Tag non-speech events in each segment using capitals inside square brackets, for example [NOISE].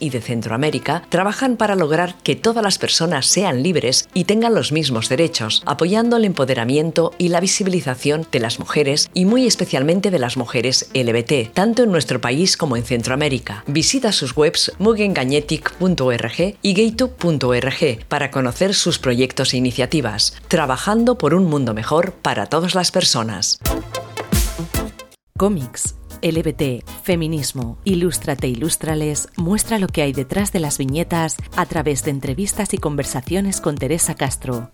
y de Centroamérica trabajan para lograr que todas las personas sean libres y tengan los mismos derechos, apoyando el empoderamiento y la visibilización de las mujeres y muy especialmente de las mujeres LBT, tanto en nuestro país como en Centroamérica. Visita sus webs mugengañetic.org y gaytube.org para conocer sus proyectos e iniciativas, trabajando por un mundo mejor para todas las personas. Cómics LBT, feminismo, Ilústrate, Ilústrales muestra lo que hay detrás de las viñetas a través de entrevistas y conversaciones con Teresa Castro.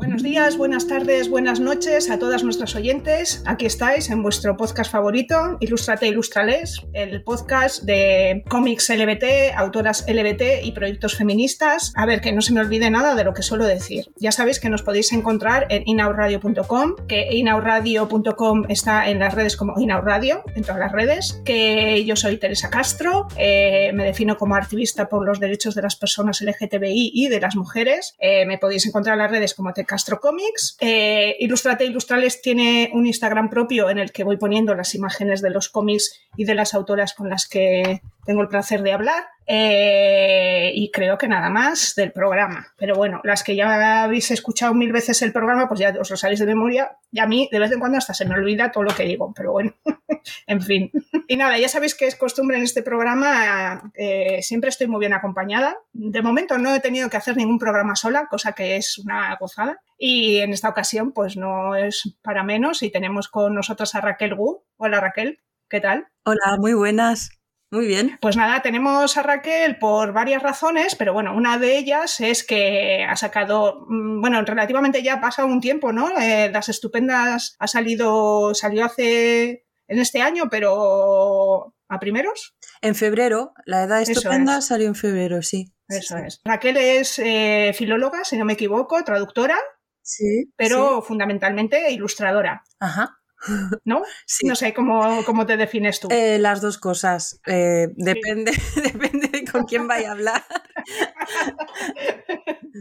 Buenos días, buenas tardes, buenas noches a todas nuestras oyentes. Aquí estáis en vuestro podcast favorito, Ilustrate Ilustrales, el podcast de cómics LBT, autoras LBT y proyectos feministas. A ver, que no se me olvide nada de lo que suelo decir. Ya sabéis que nos podéis encontrar en inauradio.com, que inauradio.com está en las redes como inauradio, en todas las redes, que yo soy Teresa Castro, eh, me defino como activista por los derechos de las personas LGTBI y de las mujeres. Eh, me podéis encontrar en las redes como Te Castro Comics. Eh, Ilustrate Ilustrales tiene un Instagram propio en el que voy poniendo las imágenes de los cómics y de las autoras con las que tengo el placer de hablar. Eh, y creo que nada más del programa. Pero bueno, las que ya habéis escuchado mil veces el programa, pues ya os lo sabéis de memoria. Y a mí, de vez en cuando, hasta se me olvida todo lo que digo. Pero bueno, [LAUGHS] en fin. Y nada, ya sabéis que es costumbre en este programa. Eh, siempre estoy muy bien acompañada. De momento no he tenido que hacer ningún programa sola, cosa que es una gozada. Y en esta ocasión, pues no es para menos. Y tenemos con nosotros a Raquel Gu. Hola Raquel, ¿qué tal? Hola, muy buenas. Muy bien. Pues nada, tenemos a Raquel por varias razones, pero bueno, una de ellas es que ha sacado, mm, bueno, relativamente ya ha pasado un tiempo, ¿no? Eh, las estupendas ha salido, salió hace en este año, pero a primeros. En febrero, la edad estupenda salió en febrero, sí. Eso es. Raquel es eh, filóloga, si no me equivoco, traductora. Sí. Pero fundamentalmente ilustradora. Ajá. ¿No? No sé cómo, cómo te defines tú. Eh, las dos cosas. Eh, depende, [LAUGHS] depende de con quién vaya a hablar.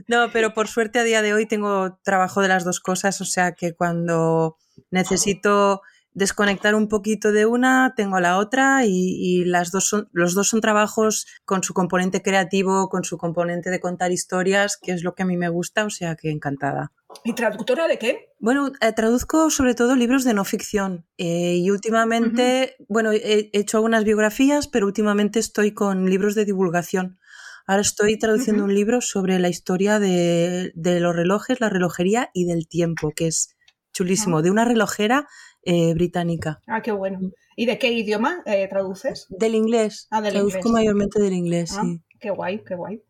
no, pero por suerte a día de hoy tengo trabajo de las dos cosas, o sea que cuando necesito desconectar un poquito de una, tengo la otra y, las dos son, los dos son trabajos con su componente creativo, con su componente de contar historias, que es lo que a mí me gusta, o sea que encantada. ¿Y traductora de qué? Bueno, eh, traduzco sobre todo libros de no ficción eh, y últimamente, bueno, he hecho algunas biografías, pero últimamente estoy con libros de divulgación. Ahora estoy traduciendo un libro sobre la historia de, los relojes, la relojería y del tiempo, que es chulísimo, ah. de una relojera eh, británica. Ah, qué bueno. ¿Y de qué idioma traduces? Del inglés. Ah, del Traduzco mayormente del inglés, ah, sí. Qué guay, qué guay.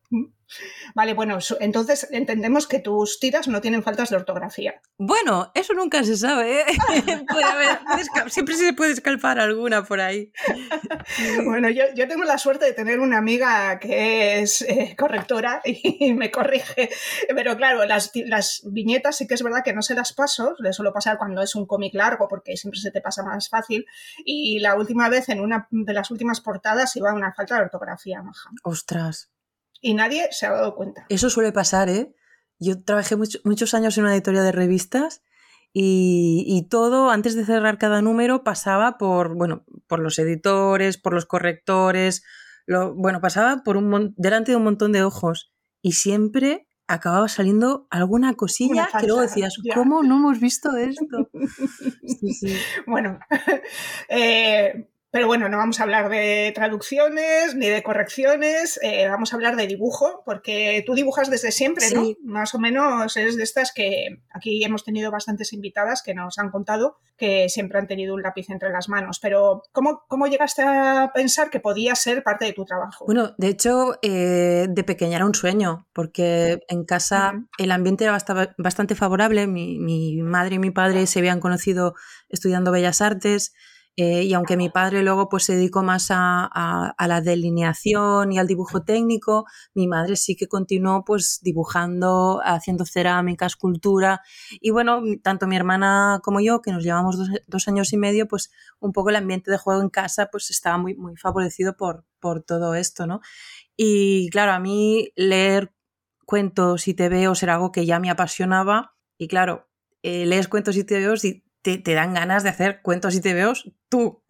Vale, bueno, entonces entendemos que tus tiras no tienen faltas de ortografía. Bueno, eso nunca se sabe. ¿eh? [LAUGHS] siempre se puede escalpar alguna por ahí. [LAUGHS] bueno, yo, tengo la suerte de tener una amiga que es eh, correctora y [LAUGHS] me corrige. Pero claro, las, las, viñetas sí que es verdad que no se las paso, le suelo pasar cuando es un cómic largo porque siempre se te pasa más fácil. Y la última vez, en una de las últimas portadas, iba una falta de ortografía, maja. Ostras y nadie se ha dado cuenta. Eso suele pasar, ¿eh? Yo trabajé muchos años en una editorial de revistas y, todo, antes de cerrar cada número, pasaba por, bueno, por los editores, por los correctores, lo, bueno, pasaba por un delante de un montón de ojos y siempre acababa saliendo alguna cosilla que luego decías, ¿cómo no hemos visto esto? [LAUGHS] Bueno, [LAUGHS] eh, pero bueno, no vamos a hablar de traducciones ni de correcciones, eh, vamos a hablar de dibujo, porque tú dibujas desde siempre, ¿no? Más o menos eres de estas que aquí hemos tenido bastantes invitadas que nos han contado que siempre han tenido un lápiz entre las manos. Pero, ¿cómo, cómo llegaste a pensar que podía ser parte de tu trabajo? Bueno, de hecho, eh, de pequeña era un sueño, porque en casa el ambiente era bastante favorable. Mi, mi madre y mi padre se habían conocido estudiando Bellas Artes. Eh, y aunque mi padre luego pues se dedicó más a, la delineación y al dibujo técnico, mi madre sí que continuó pues dibujando, haciendo cerámica, escultura. Y bueno, tanto mi hermana como yo, que nos llevamos dos, años y medio, pues un poco el ambiente de juego en casa pues estaba muy, muy favorecido por, por todo esto, ¿no? Y claro, a mí leer cuentos y tebeos era algo que ya me apasionaba. Y claro, eh, lees cuentos y tebeos y te, dan ganas de hacer cuentos y tebeos tú.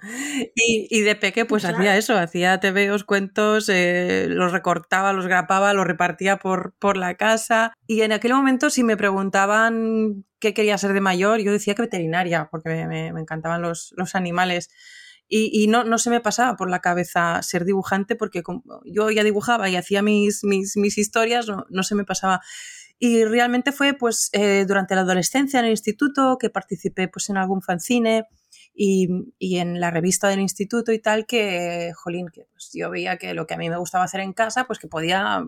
Y, de peque pues hacía eso, hacía tebeos, cuentos, eh, los recortaba, los grapaba, los repartía por, por la casa. Y en aquel momento si me preguntaban qué quería ser de mayor, yo decía que veterinaria, porque me, encantaban los, los animales. Y, no, no, se me pasaba por la cabeza ser dibujante porque yo ya dibujaba y hacía mis, mis, mis historias, no, no, se me pasaba. Y realmente fue pues eh, durante la adolescencia en el instituto que participé pues en algún fanzine y, y, en la revista del instituto y tal que, jolín, que pues, yo veía que lo que a mí me gustaba hacer en casa pues que podía,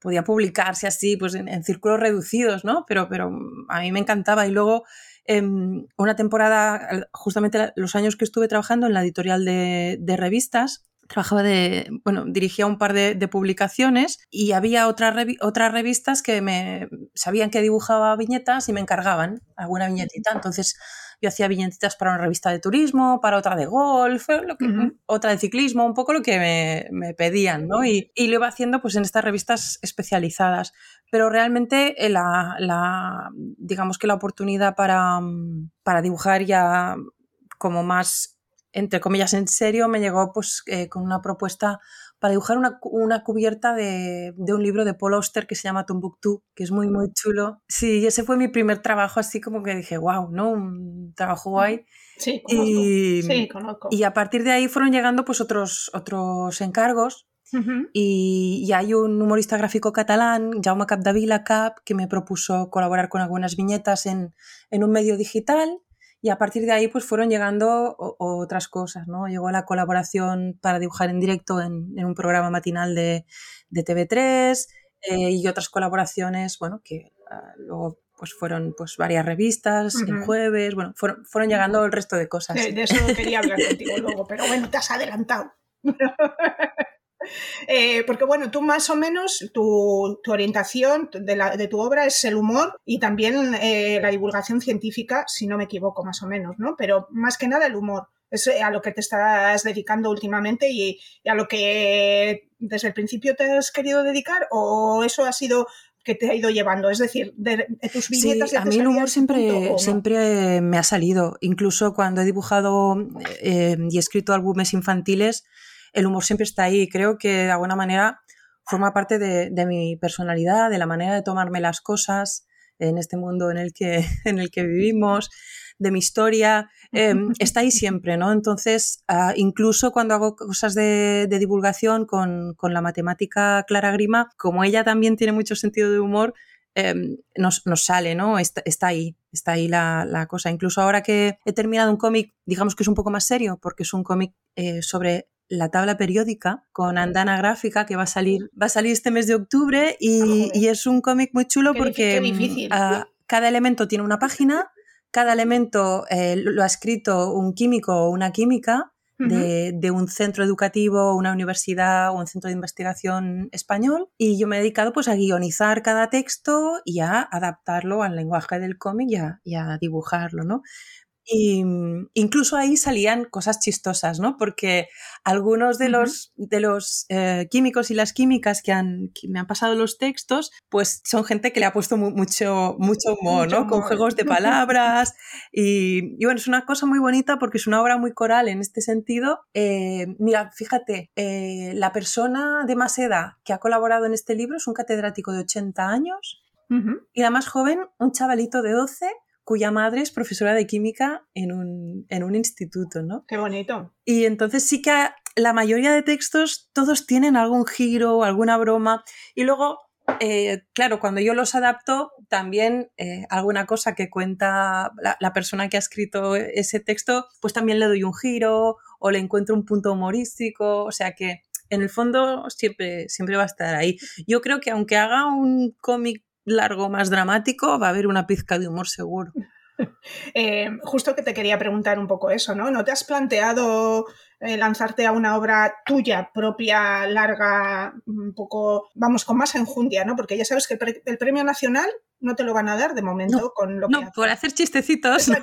podía publicarse así pues en, círculos reducidos, ¿no? Pero, pero a mí me encantaba y luego em, una temporada, justamente los años que estuve trabajando en la editorial de revistas, trabajaba de, bueno, dirigía un par de, publicaciones y había otras, otras revistas que me sabían que dibujaba viñetas y me encargaban alguna viñetita. Entonces yo hacía viñetitas para una revista de turismo, para otra de golf, lo que, otra de ciclismo, un poco lo que me, pedían, ¿no? Y, y, lo iba haciendo pues en estas revistas especializadas. Pero realmente eh, la, la digamos que la oportunidad para, para dibujar ya como más entre comillas, en serio, me llegó pues eh, con una propuesta para dibujar una, una cubierta de, de, un libro de Paul Auster que se llama Tumbuktu, que es muy, muy chulo. Sí, ese fue mi primer trabajo, así como que dije, wow, ¿no? Un trabajo guay. Sí, conozco. Y, sí, conozco. Y a partir de ahí fueron llegando pues otros, otros encargos. y, y, hay un humorista gráfico catalán, Jaume Capdevila Cap, que me propuso colaborar con algunas viñetas en, en un medio digital y a partir de ahí pues fueron llegando otras cosas, ¿no? Llegó la colaboración para dibujar en directo en, un programa matinal de, de TV3 eh, y otras colaboraciones, bueno, que ah, luego pues fueron pues varias revistas, el jueves, bueno, fueron, fueron llegando el resto de cosas. De, de eso quería hablar [LAUGHS] contigo luego, pero bueno, te has adelantado. Eh, porque bueno, tú más o menos, tu, orientación de, tu obra es el humor y también eh, la divulgación científica, si no me equivoco, más o menos, ¿no? Pero más que nada el humor. Es a lo que te estás dedicando últimamente y, a lo que desde el principio te has querido dedicar o eso ha sido que te ha ido llevando? Es decir, de, tus viñetas... Sí, a mí el humor siempre, siempre me ha salido. Incluso cuando he dibujado eh, y escrito álbumes infantiles, el humor siempre está ahí. Creo que de alguna manera forma parte de, mi personalidad, de la manera de tomarme las cosas en este mundo en el que, [LAUGHS] en el que vivimos, de mi historia, em, [LAUGHS] está ahí siempre, ¿no? Entonces, ah, incluso cuando hago cosas de, divulgación con, la matemática Clara Grima, como ella también tiene mucho sentido de humor, em, nos, sale, ¿no? Está, ahí, está ahí la, cosa. Incluso ahora que he terminado un cómic, digamos que es un poco más serio, porque es un cómic eh, sobre la tabla periódica con andana gráfica que va a salir, va a salir este mes de octubre y, es un cómic muy chulo porque mm, ah, cada elemento tiene una página, cada elemento eh, lo ha escrito un químico o una química de, un centro educativo, una universidad o un centro de investigación español y yo me he dedicado pues a guionizar cada texto y a adaptarlo al lenguaje del cómic y a, y a dibujarlo, ¿no? Y mm, incluso ahí salían cosas chistosas, ¿no? Porque algunos de los, de los eh, químicos y las químicas que, han, me han pasado los textos, pues son gente que le ha puesto mucho, mucho humor, ¿no? Con juegos de palabras. Y, y, bueno, es una cosa muy bonita porque es una obra muy coral en este sentido. Eh, mira, fíjate, eh, la persona de más edad que ha colaborado en este libro es un catedrático de 80 años. Y la más joven, un chavalito de 12 cuya madre es profesora de química en un, en un instituto, ¿no? Qué bonito. Y entonces sí que la mayoría de textos todos tienen algún giro, alguna broma. Y luego, eh, claro, cuando yo los adapto, también eh, alguna cosa que cuenta la, persona que ha escrito ese texto, pues también le doy un giro o le encuentro un punto humorístico. O sea que en el fondo siempre, siempre va a estar ahí. Yo creo que aunque haga un cómic largo, más dramático, va a haber una pizca de humor seguro. [LAUGHS] Eh, justo que te quería preguntar un poco eso, ¿no? ¿No te has planteado eh, lanzarte a una obra tuya propia, larga, un poco, vamos, con más enjundia, ¿no? Porque ya sabes que el, premio nacional no te lo van a dar de momento con lo que... No, por hacer chistecitos. [LAUGHS]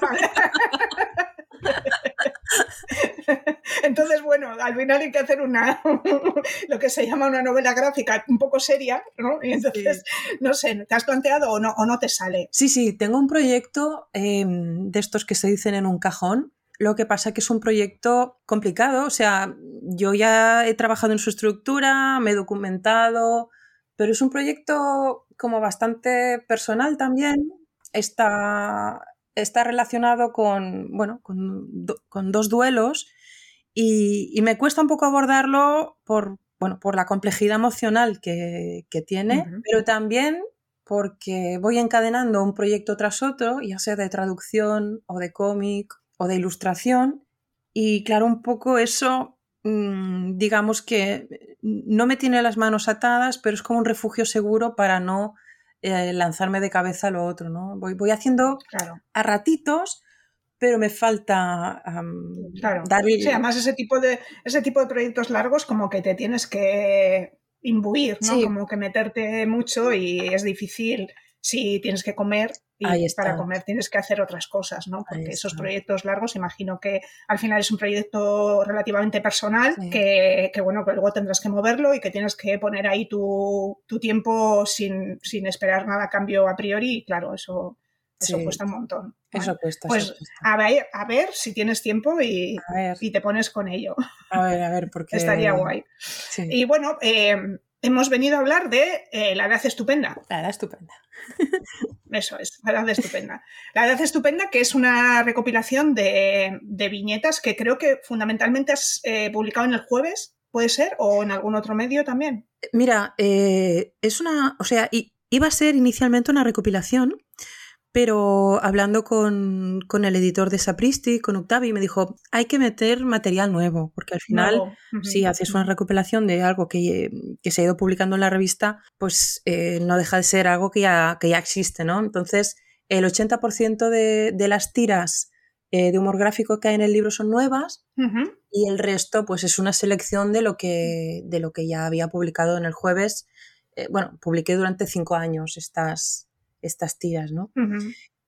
[LAUGHS] Entonces, bueno, al final hay que hacer una, [LAUGHS] lo que se llama una novela gráfica un poco seria, ¿no? Y entonces, no sé, ¿te has planteado o no, o no te sale? Sí, sí, tengo un proyecto em, de estos que se dicen en un cajón. Lo que pasa es que es un proyecto complicado, o sea, yo ya he trabajado en su estructura, me he documentado, pero es un proyecto como bastante personal también. Está, está relacionado con, bueno, con, dos duelos y, me cuesta un poco abordarlo por, bueno, por la complejidad emocional que, tiene, pero también porque voy encadenando un proyecto tras otro, ya sea de traducción o de cómic o de ilustración, y claro, un poco eso, mm, digamos que no me tiene las manos atadas, pero es como un refugio seguro para no eh, lanzarme de cabeza a lo otro, ¿no? Voy, voy haciendo a ratitos, pero me falta claro. Sí, además ese tipo, de, ese tipo de proyectos largos como que te tienes que imbuir, ¿no? Como que meterte mucho y es difícil si tienes que comer y para comer tienes que hacer otras cosas, ¿no? Porque esos proyectos largos, imagino que al final es un proyecto relativamente personal que, bueno, que luego tendrás que moverlo y que tienes que poner ahí tu, tiempo sin, esperar nada a cambio a priori y claro, eso, eso cuesta un montón. Eso cuesta. Pues A, ver, a ver si tienes tiempo y, y, te pones con ello. A ver, a ver, porque... [LAUGHS] Estaría guay. Y bueno, eh, hemos venido a hablar de eh, La Edad Estupenda. La Edad Estupenda. [LAUGHS] Eso es, La Edad Estupenda. La Edad Estupenda, que es una recopilación de, viñetas que creo que fundamentalmente has eh, publicado en el jueves, ¿puede ser? ¿O en algún otro medio también? Mira, eh, es una, o sea, iba a ser inicialmente una recopilación pero hablando con, el editor de Sapristi, con Octavi, me dijo, hay que meter material nuevo, porque al final, si haces una recopilación de algo que, se ha ido publicando en la revista, pues eh, no deja de ser algo que ya, que ya existe, ¿no? Entonces, el 80% de, de, las tiras eh, de humor gráfico que hay en el libro son nuevas y el resto, pues es una selección de lo que, de lo que ya había publicado en el jueves. Eh, bueno, publiqué durante cinco años estas, estas tiras, ¿no?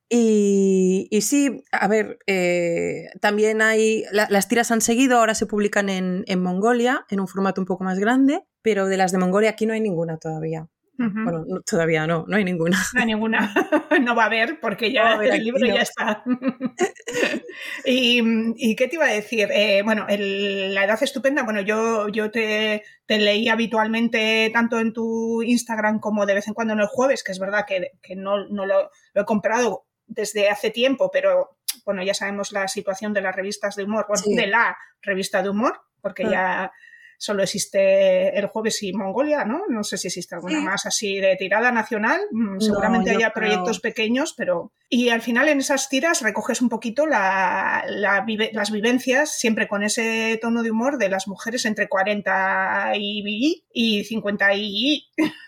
y, sí, a ver, eh, también hay, las tiras han seguido, ahora se publican en, en, Mongolia, en un formato un poco más grande, pero de las de Mongolia aquí no hay ninguna todavía. Bueno, todavía no, no hay ninguna. No hay ninguna, [LAUGHS] no va a haber porque ya el libro ya está. [LAUGHS] y, qué te iba a decir? Eh, bueno, La Edad Estupenda, bueno, yo, yo te, leí habitualmente tanto en tu Instagram como de vez en cuando en el jueves, que es verdad que, no, lo, he comprado desde hace tiempo, pero bueno, ya sabemos la situación de las revistas de humor, bueno, de la revista de humor, porque ah. ya solo existe el jueves y Mongolia, ¿no? No sé si existe alguna más así de tirada nacional. Mm, seguramente haya proyectos pequeños, pero... Y al final en esas tiras recoges un poquito las vivencias, siempre con ese tono de humor de las mujeres entre 40 y, y 50 y... [LAUGHS]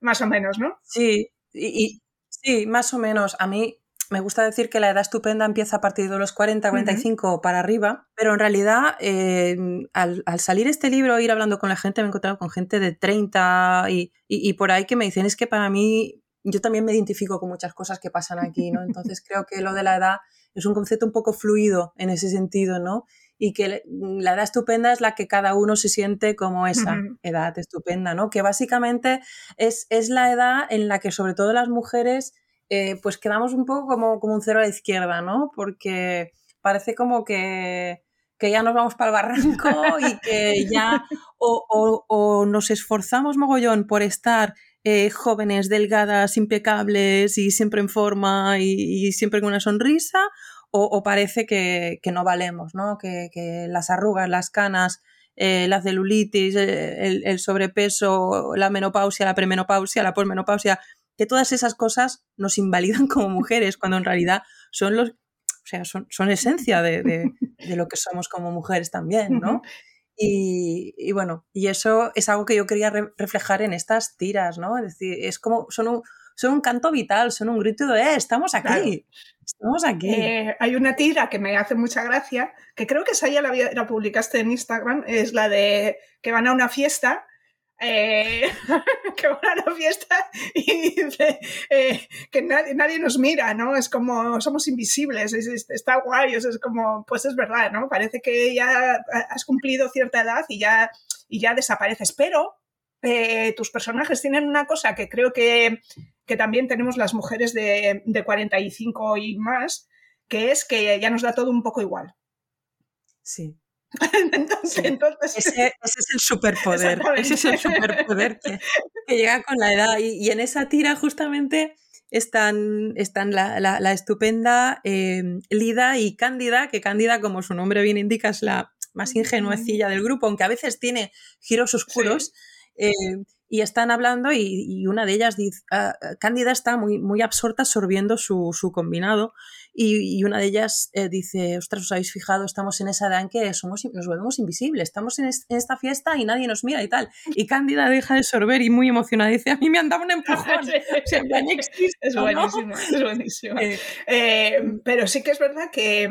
más o menos, ¿no? Sí, y, sí, más o menos. A mí me gusta decir que la edad estupenda empieza a partir de los 40, 45 para arriba, pero en realidad eh, al, salir este libro, ir hablando con la gente, me he encontrado con gente de 30 y, por ahí que me dicen es que para mí yo también me identifico con muchas cosas que pasan aquí, ¿no? Entonces [LAUGHS] creo que lo de la edad es un concepto un poco fluido en ese sentido, ¿no? Y que la edad estupenda es la que cada uno se siente como esa edad estupenda, ¿no? Que básicamente es, es la edad en la que sobre todo las mujeres eh, pues quedamos un poco como, como un cero a la izquierda, ¿no? Porque parece como que, ya nos vamos para el barranco y que ya o, nos esforzamos mogollón por estar eh, jóvenes, delgadas, impecables y siempre en forma y, siempre con una sonrisa, o, parece que, no valemos, ¿no? Que, las arrugas, las canas, eh, la celulitis, el, el, sobrepeso, la menopausia, la premenopausia, la posmenopausia, que todas esas cosas nos invalidan [LAUGHS] como mujeres, cuando en realidad son los, o sea, son, son esencia de, de, lo que somos como mujeres también, ¿no? Y, y, bueno, y eso es algo que yo quería reflejar en estas tiras, ¿no? Es decir, es como, son un, son un canto vital, son un grito de, ¡eh, estamos aquí! Estamos aquí. Eh, hay una tira que me hace mucha gracia, que creo que esa ya la, la publicaste en Instagram, es la de que van a una fiesta eh, [LAUGHS] que van a la fiesta y dice eh, que nadie, nadie, nos mira, ¿no? Es como somos invisibles, está guay, es, como, pues es verdad, ¿no? Parece que ya has cumplido cierta edad y ya, y ya desapareces, pero eh, tus personajes tienen una cosa que creo que, que también tenemos las mujeres de, de 45 y más, que es que ya nos da todo un poco igual. Sí. [LAUGHS] entonces, ese, es el superpoder, ese es el superpoder [LAUGHS] que, llega con la edad. Y, en esa tira justamente están, están la, la, estupenda em, Lida y Cándida, que Cándida, como su nombre bien indica, es la más ingenuecilla del grupo, aunque a veces tiene giros oscuros. Em, y están hablando y, una de ellas dice, ah, Cándida está muy, muy absorta absorbiendo su, su combinado y, una de ellas eh, dice, ostras, os habéis fijado, estamos en esa edad en que somos, nos volvemos invisibles, estamos en, esta fiesta y nadie nos mira y tal. Y Cándida deja de sorber y muy emocionada dice, a mí me han dado un empujón. [LAUGHS] es buenísimo, es buenísimo. Eh, eh, pero sí que es verdad que,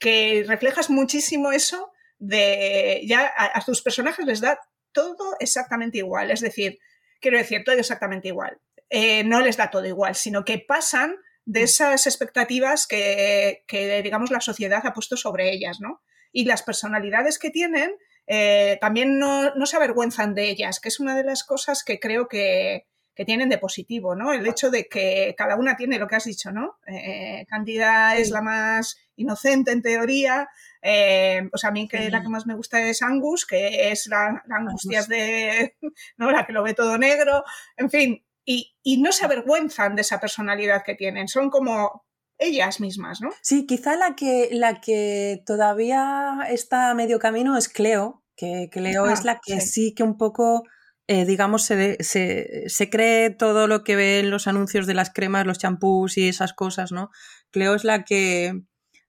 que reflejas muchísimo eso de ya a tus personajes les da todo exactamente igual. Es decir, quiero decir, todo exactamente igual. Eh, no les da todo igual, sino que pasan de esas expectativas que, digamos, la sociedad ha puesto sobre ellas, ¿no? Y las personalidades que tienen eh, también no, se avergüenzan de ellas, que es una de las cosas que creo que, tienen de positivo, ¿no? El hecho de que cada una tiene lo que has dicho, ¿no? Eh, Candida es la más inocente en teoría, eh, o sea, a mí que la que más me gusta es Angus, que es la, angustia de, [LAUGHS] ¿no? La que lo ve todo negro, en fin, y, no se avergüenzan de esa personalidad que tienen, son como ellas mismas, ¿no? Sí, quizá la que, la que todavía está a medio camino es Cleo, que Cleo es la que sí, que un poco... Eh, digamos, se, se, se, cree todo lo que ve en los anuncios de las cremas, los champús y esas cosas, ¿no? Cleo es la que,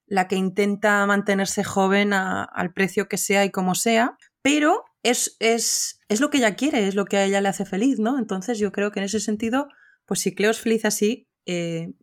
la que intenta mantenerse joven al precio que sea y como sea, pero es, es, es, lo que ella quiere, es lo que a ella le hace feliz, ¿no? Entonces yo creo que en ese sentido, pues si Cleo es feliz así, eh,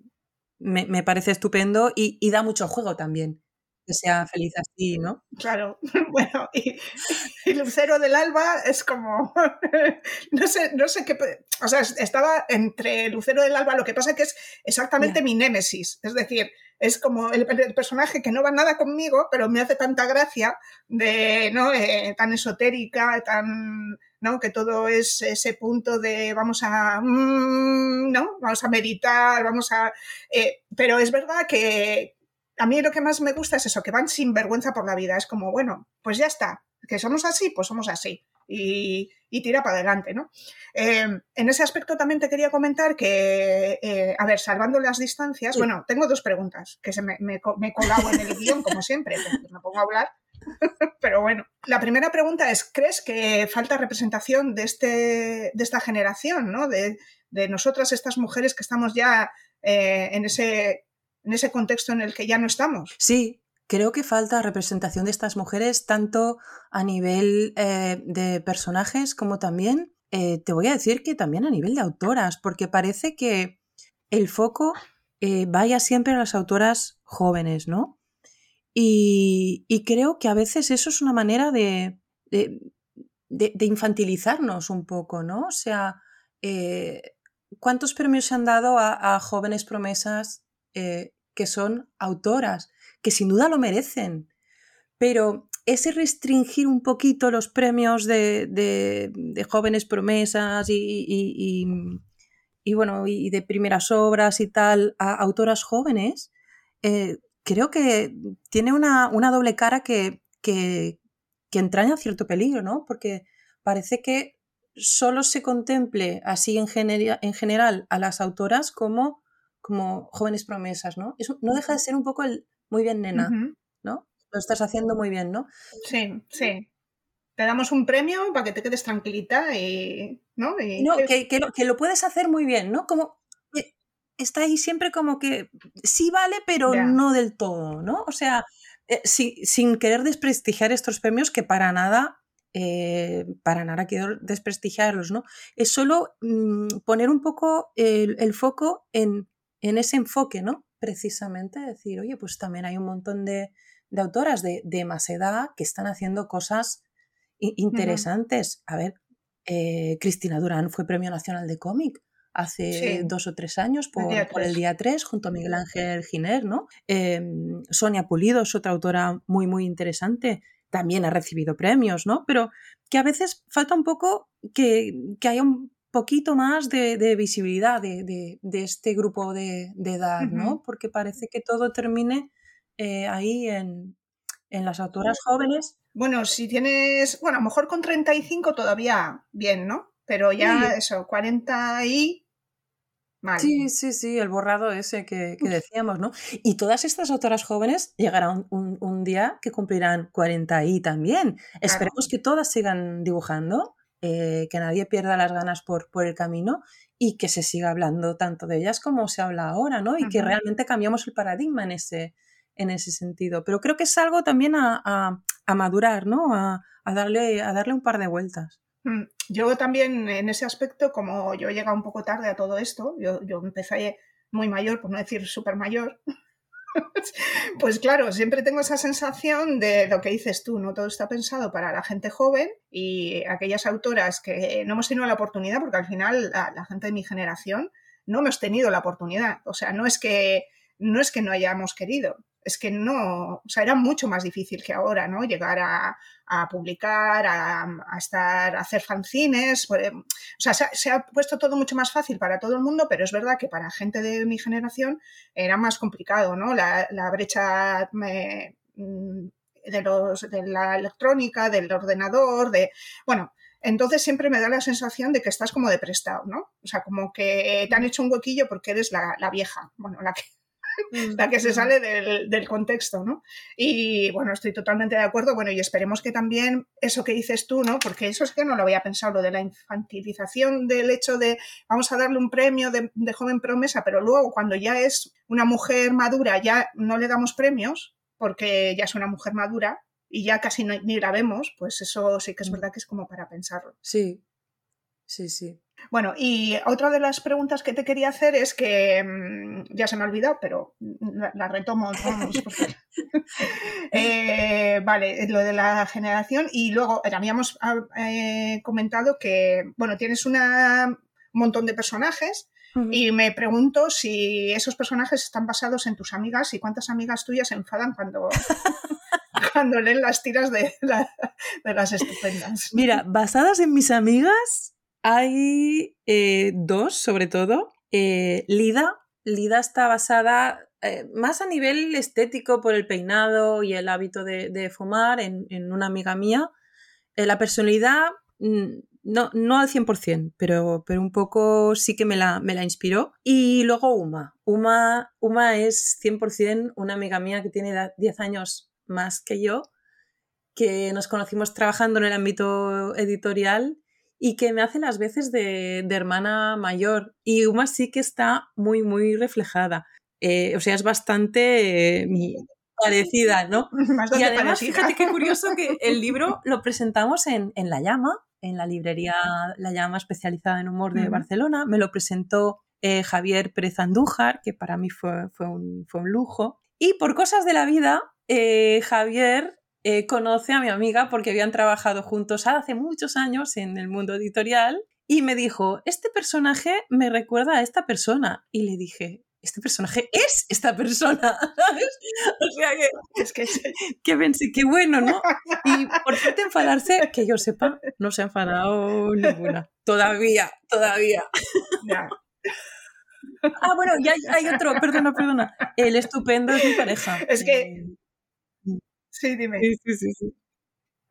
me, parece estupendo y, da mucho juego también que sea feliz así, ¿no? Claro, [LAUGHS] bueno, [LAUGHS] y, Lucero del Alba es como, [LAUGHS] no sé, no sé qué, o sea, estaba entre Lucero del Alba, lo que pasa que es exactamente mi némesis, es decir, es como el, personaje que no va nada conmigo, pero me hace tanta gracia de, ¿no? Eh, tan esotérica, tan, ¿no? Que todo es ese punto de vamos a, mm, ¿no? Vamos a meditar, vamos a... Eh, pero es verdad que, a mí lo que más me gusta es eso, que van sin vergüenza por la vida. Es como, bueno, pues ya está, que somos así, pues somos así. Y, tira para adelante, ¿no? Eh, en ese aspecto también te quería comentar que, eh, a ver, salvando las distancias, bueno, tengo dos preguntas que se me, me, colado en el guion, como siempre, me pongo a hablar. [LAUGHS] Pero bueno, la primera pregunta es, ¿crees que falta representación de, este, de esta generación, ¿no? de, de nosotras, estas mujeres que estamos ya eh, en ese en ese contexto en el que ya no estamos. Sí, creo que falta representación de estas mujeres tanto a nivel eh, de personajes como también, eh, te voy a decir que también a nivel de autoras, porque parece que el foco eh, vaya siempre a las autoras jóvenes, ¿no? Y, creo que a veces eso es una manera de, de, infantilizarnos un poco, ¿no? O sea, ¿cuántos premios se han dado a jóvenes promesas eh, que son autoras, que sin duda lo merecen, pero ese restringir un poquito los premios de, jóvenes promesas y, bueno, y de primeras obras y tal a autoras jóvenes, eh, creo que tiene una, doble cara que, que, entraña cierto peligro, ¿no? Porque parece que solo se contemple así en general a las autoras como como jóvenes promesas, ¿no? Eso no deja de ser un poco el muy bien, nena, ¿no? Lo estás haciendo muy bien, ¿no? Sí, sí. Te damos un premio para que te quedes tranquilita y. ¿no? no que, que, lo, puedes hacer muy bien, ¿no? Como. está ahí siempre como que sí vale, pero no del todo, ¿no? O sea, eh, sin querer desprestigiar estos premios que para nada eh, para nada quiero desprestigiarlos, ¿no? Es solo mm, poner un poco el, foco en en ese enfoque, ¿no? Precisamente decir, oye, pues también hay un montón de, autoras de, más edad que están haciendo cosas interesantes. A ver, Eh, Cristina Durán fue Premio Nacional de Cómic hace dos o tres años por el, día 3 junto a Miguel Ángel Giner, ¿no? Em, Sonia Pulido es otra autora muy, muy interesante, también ha recibido premios, ¿no? Pero que a veces falta un poco que, que haya un poquito más de, visibilidad de, este grupo de, edad, ¿no? Porque parece que todo termine eh, ahí en, en las autoras jóvenes. Bueno, si tienes, bueno, a lo mejor con 35 todavía bien, ¿no? Pero ya eso, 40 y Sí, sí, sí, el borrado ese que, decíamos, ¿no? Y todas estas autoras jóvenes llegarán un, día que cumplirán 40 y también. Esperemos que todas sigan dibujando, eh, que nadie pierda las ganas por, por el camino y que se siga hablando tanto de ellas como se habla ahora, ¿no? Y que realmente cambiamos el paradigma en ese, en ese sentido. Pero creo que es algo también a, madurar, ¿no? A, darle, a darle un par de vueltas. Mm, yo también en ese aspecto, como yo he llegado un poco tarde a todo esto, yo, yo empecé muy mayor, por no decir súper mayor, [LAUGHS] pues claro, siempre tengo esa sensación de lo que dices tú, ¿no? Todo está pensado para la gente joven y aquellas autoras que no hemos tenido la oportunidad, porque al final la, gente de mi generación no hemos tenido la oportunidad. O sea, no es que no es que no hayamos querido, es que no, o sea, era mucho más difícil que ahora, ¿no? Llegar a, publicar, a, estar, a hacer fanzines, pues, o sea, se ha, puesto todo mucho más fácil para todo el mundo, pero es verdad que para gente de mi generación era más complicado, ¿no? La, brecha mm, de, los, de la electrónica, del ordenador, de, bueno, entonces siempre me da la sensación de que estás como de prestado, ¿no? O sea, como que te han hecho un huequillo porque eres la, la vieja, bueno, la que la que se mm. sale del, contexto, ¿no? Y bueno, estoy totalmente de acuerdo, bueno, y esperemos que también eso que dices tú, ¿no? Porque eso es que no lo había pensado, lo de la infantilización del hecho de vamos a darle un premio de, joven promesa, pero luego cuando ya es una mujer madura ya no le damos premios porque ya es una mujer madura y ya casi ni la vemos, pues eso sí que es mm. verdad que es como para pensarlo. Sí, sí, sí. Bueno, y otra de las preguntas que te quería hacer es que mm, ya se me ha olvidado, pero la, retomo. [LAUGHS] Eh, vale, lo de la generación y luego eh, habíamos ah, eh, comentado que, bueno, tienes un montón de personajes y me pregunto si esos personajes están basados en tus amigas y cuántas amigas tuyas se enfadan cuando, [LAUGHS] cuando leen las tiras de, de las estupendas. Mira, basadas en mis amigas, hay eh, dos, sobre todo. Eh, Lida. Lida está basada eh, más a nivel estético por el peinado y el hábito de, fumar en, una amiga mía. la personalidad, mm, no, no al 100%, pero, pero un poco sí que me la, me la inspiró. Y luego Uma. Uma. Uma es 100% una amiga mía que tiene 10 años más que yo, que nos conocimos trabajando en el ámbito editorial y que me hace las veces de, hermana mayor. Y Uma sí que está muy, muy reflejada. Eh, o sea, es bastante eh, parecida, ¿no? [LAUGHS] y además, fíjate qué curioso que el [LAUGHS] libro lo presentamos en, La Llama, en la librería La Llama especializada en humor de Barcelona. Me lo presentó eh, Javier Pérez Andújar, que para mí fue, fue, un, fue un lujo. Y por cosas de la vida, Javier eh, conoce a mi amiga porque habían trabajado juntos hace muchos años en el mundo editorial y me dijo, este personaje me recuerda a esta persona. Y le dije, este personaje es esta persona, ¿sabes? [LAUGHS] O sea que, es que, [LAUGHS] que pensé, qué bueno, ¿no? Y por suerte enfadarse, que yo sepa, no se ha enfadado ninguna. Todavía, todavía. Ah, bueno, y hay, otro, perdona, perdona. El estupendo es mi pareja. Es que eh, Sí, dime. Sí, sí, sí.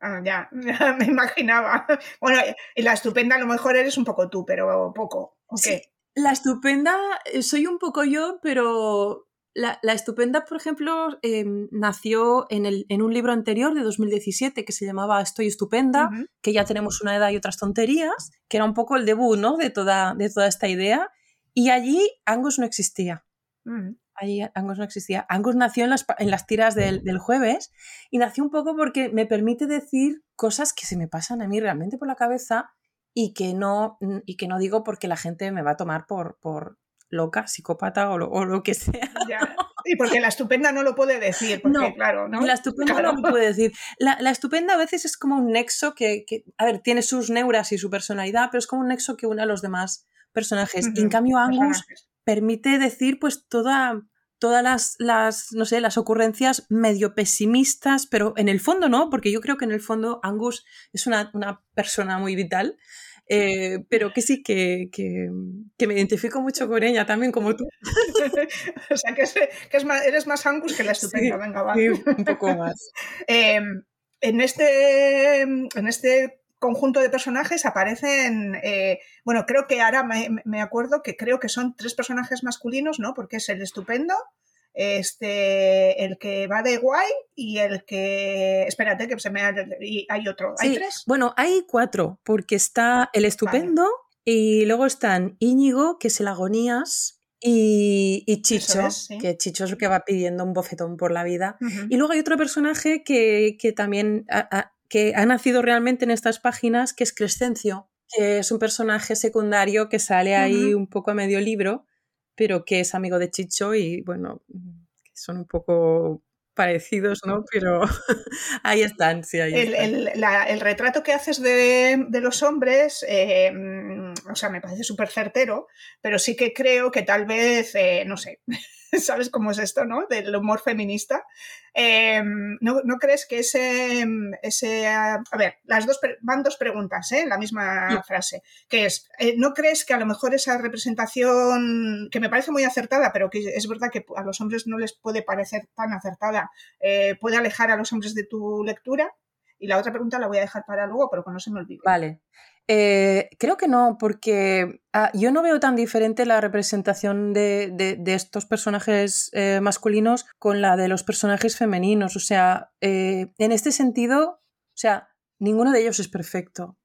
Ah, [LAUGHS] ya, me imaginaba. Bueno, y la estupenda a lo mejor eres un poco tú, pero poco. Sí, la estupenda eh, soy un poco yo, pero la, estupenda, por ejemplo, em, nació en, el, en, un libro anterior de 2017 que se llamaba Estoy estupenda, que ya tenemos una edad y otras tonterías, que era un poco el debut ¿no? de, toda, de toda esta idea. Y allí Angus no existía. Angus no existía. Angus nació en las, en las tiras del, del, jueves y nació un poco porque me permite decir cosas que se me pasan a mí realmente por la cabeza y que no, y que no digo porque la gente me va a tomar por, por loca, psicópata o lo, o lo que sea. Y porque la estupenda no lo puede decir, porque No, claro, ¿no? La estupenda Claro. no lo puede decir. La, la estupenda a veces es como un nexo que, que, a ver, tiene sus neuras y su personalidad, pero es como un nexo que une a los demás personajes. Y en cambio, Angus personajes. permite decir pues toda, todas las, las, no sé, las ocurrencias medio pesimistas, pero en el fondo no, porque yo creo que en el fondo Angus es una, una persona muy vital. eh, pero que sí, que, que, que me identifico mucho con ella también, como tú. [LAUGHS] o sea, que, es, que es más- eres más Angus que la estupenda, Sí, venga, va. Sí, un poco más. [LAUGHS] Eh, en, este, en este conjunto de personajes aparecen, eh, bueno, creo que ahora me, me acuerdo que creo que son tres personajes masculinos, ¿no? Porque es el estupendo, este, el que va de guay y el que, espérate que se me ha, y hay otro, hay Sí, tres. Bueno, hay cuatro, porque está el estupendo y luego están Íñigo, que es el agonías, y, y Chicho, es, sí. que Chicho es el que va pidiendo un bofetón por la vida. Y luego hay otro personaje que, que también que ha nacido realmente en estas páginas, que es Crescencio, que es un personaje secundario que sale ahí un poco a medio libro, pero que es amigo de Chicho y bueno, son un poco parecidos, ¿no? Pero [LAUGHS] ahí están, sí, ahí el, están. el- la- el retrato que haces de, de los hombres, eh, mm, o sea, me parece súper certero, pero sí que creo que tal vez, eh, no sé, [LAUGHS] ¿sabes cómo es esto, no? Del humor feminista. Eh, ¿no, no crees que ese, ese... A ver, las dos van dos preguntas ¿eh? la misma Sí. frase, que es, eh, ¿no crees que a lo mejor esa representación, que me parece muy acertada, pero que es verdad que a los hombres no les puede parecer tan acertada, eh, puede alejar a los hombres de tu lectura? Y la otra pregunta la voy a dejar para luego, pero que no se me olvide. Vale. Eh, creo que no, porque ah, yo no veo tan diferente la representación de, de- estos personajes eh, masculinos con la de los personajes femeninos. O sea, eh, en este sentido, o sea, ninguno de ellos es perfecto.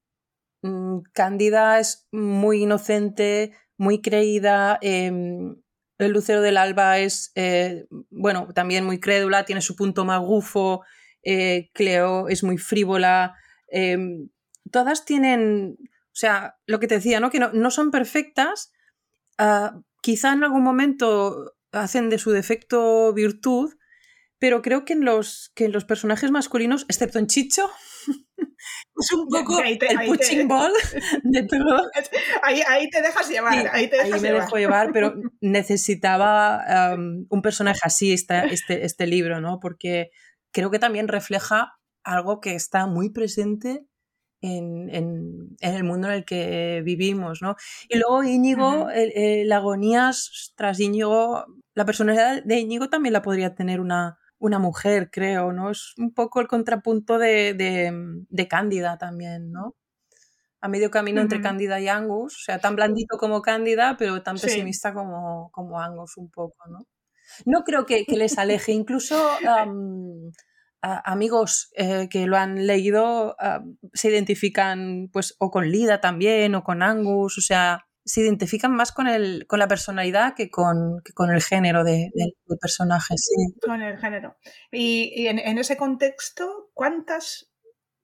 Mm, Cándida es muy inocente, muy creída. em, el Lucero del Alba es, bueno, también muy crédula, tiene su punto magufo. Cleo es muy frívola. em, todas tienen, o sea, lo que te decía, ¿no? Que no, no son perfectas. ah, quizá en algún momento hacen de su defecto virtud, pero creo que en los, que en los personajes masculinos, excepto en Chicho, [LAUGHS] es un poco Ahí te- el ahí te- punching ball de todo. [LAUGHS] Ahí, ahí te dejas llevar, Sí, ahí te dejas ahí me llevar. dejo llevar, pero [LAUGHS] necesitaba um, un personaje así esta- este, este libro, ¿no? Porque creo que también refleja algo que está muy presente en, en- en el mundo en el que vivimos, ¿no? Y luego Íñigo, Ujú. el, el agonías tras Íñigo, la personalidad de Íñigo también la podría tener una, una mujer, creo, ¿no? Es un poco el contrapunto de, de, de Cándida también, ¿no? A medio camino entre Ujú. Cándida y Angus, o sea, tan blandito como Cándida, pero tan Sí. pesimista como, como Angus un poco, ¿no? No creo que, que les aleje, incluso [LAUGHS] a- amigos eh, que lo han leído am, se identifican pues o con Lida también o con Angus, o sea, se identifican más con, el, con la personalidad que con, que con el género de- del del personaje, sí. Con el género. Y, y en, en ese contexto, ¿cuántas,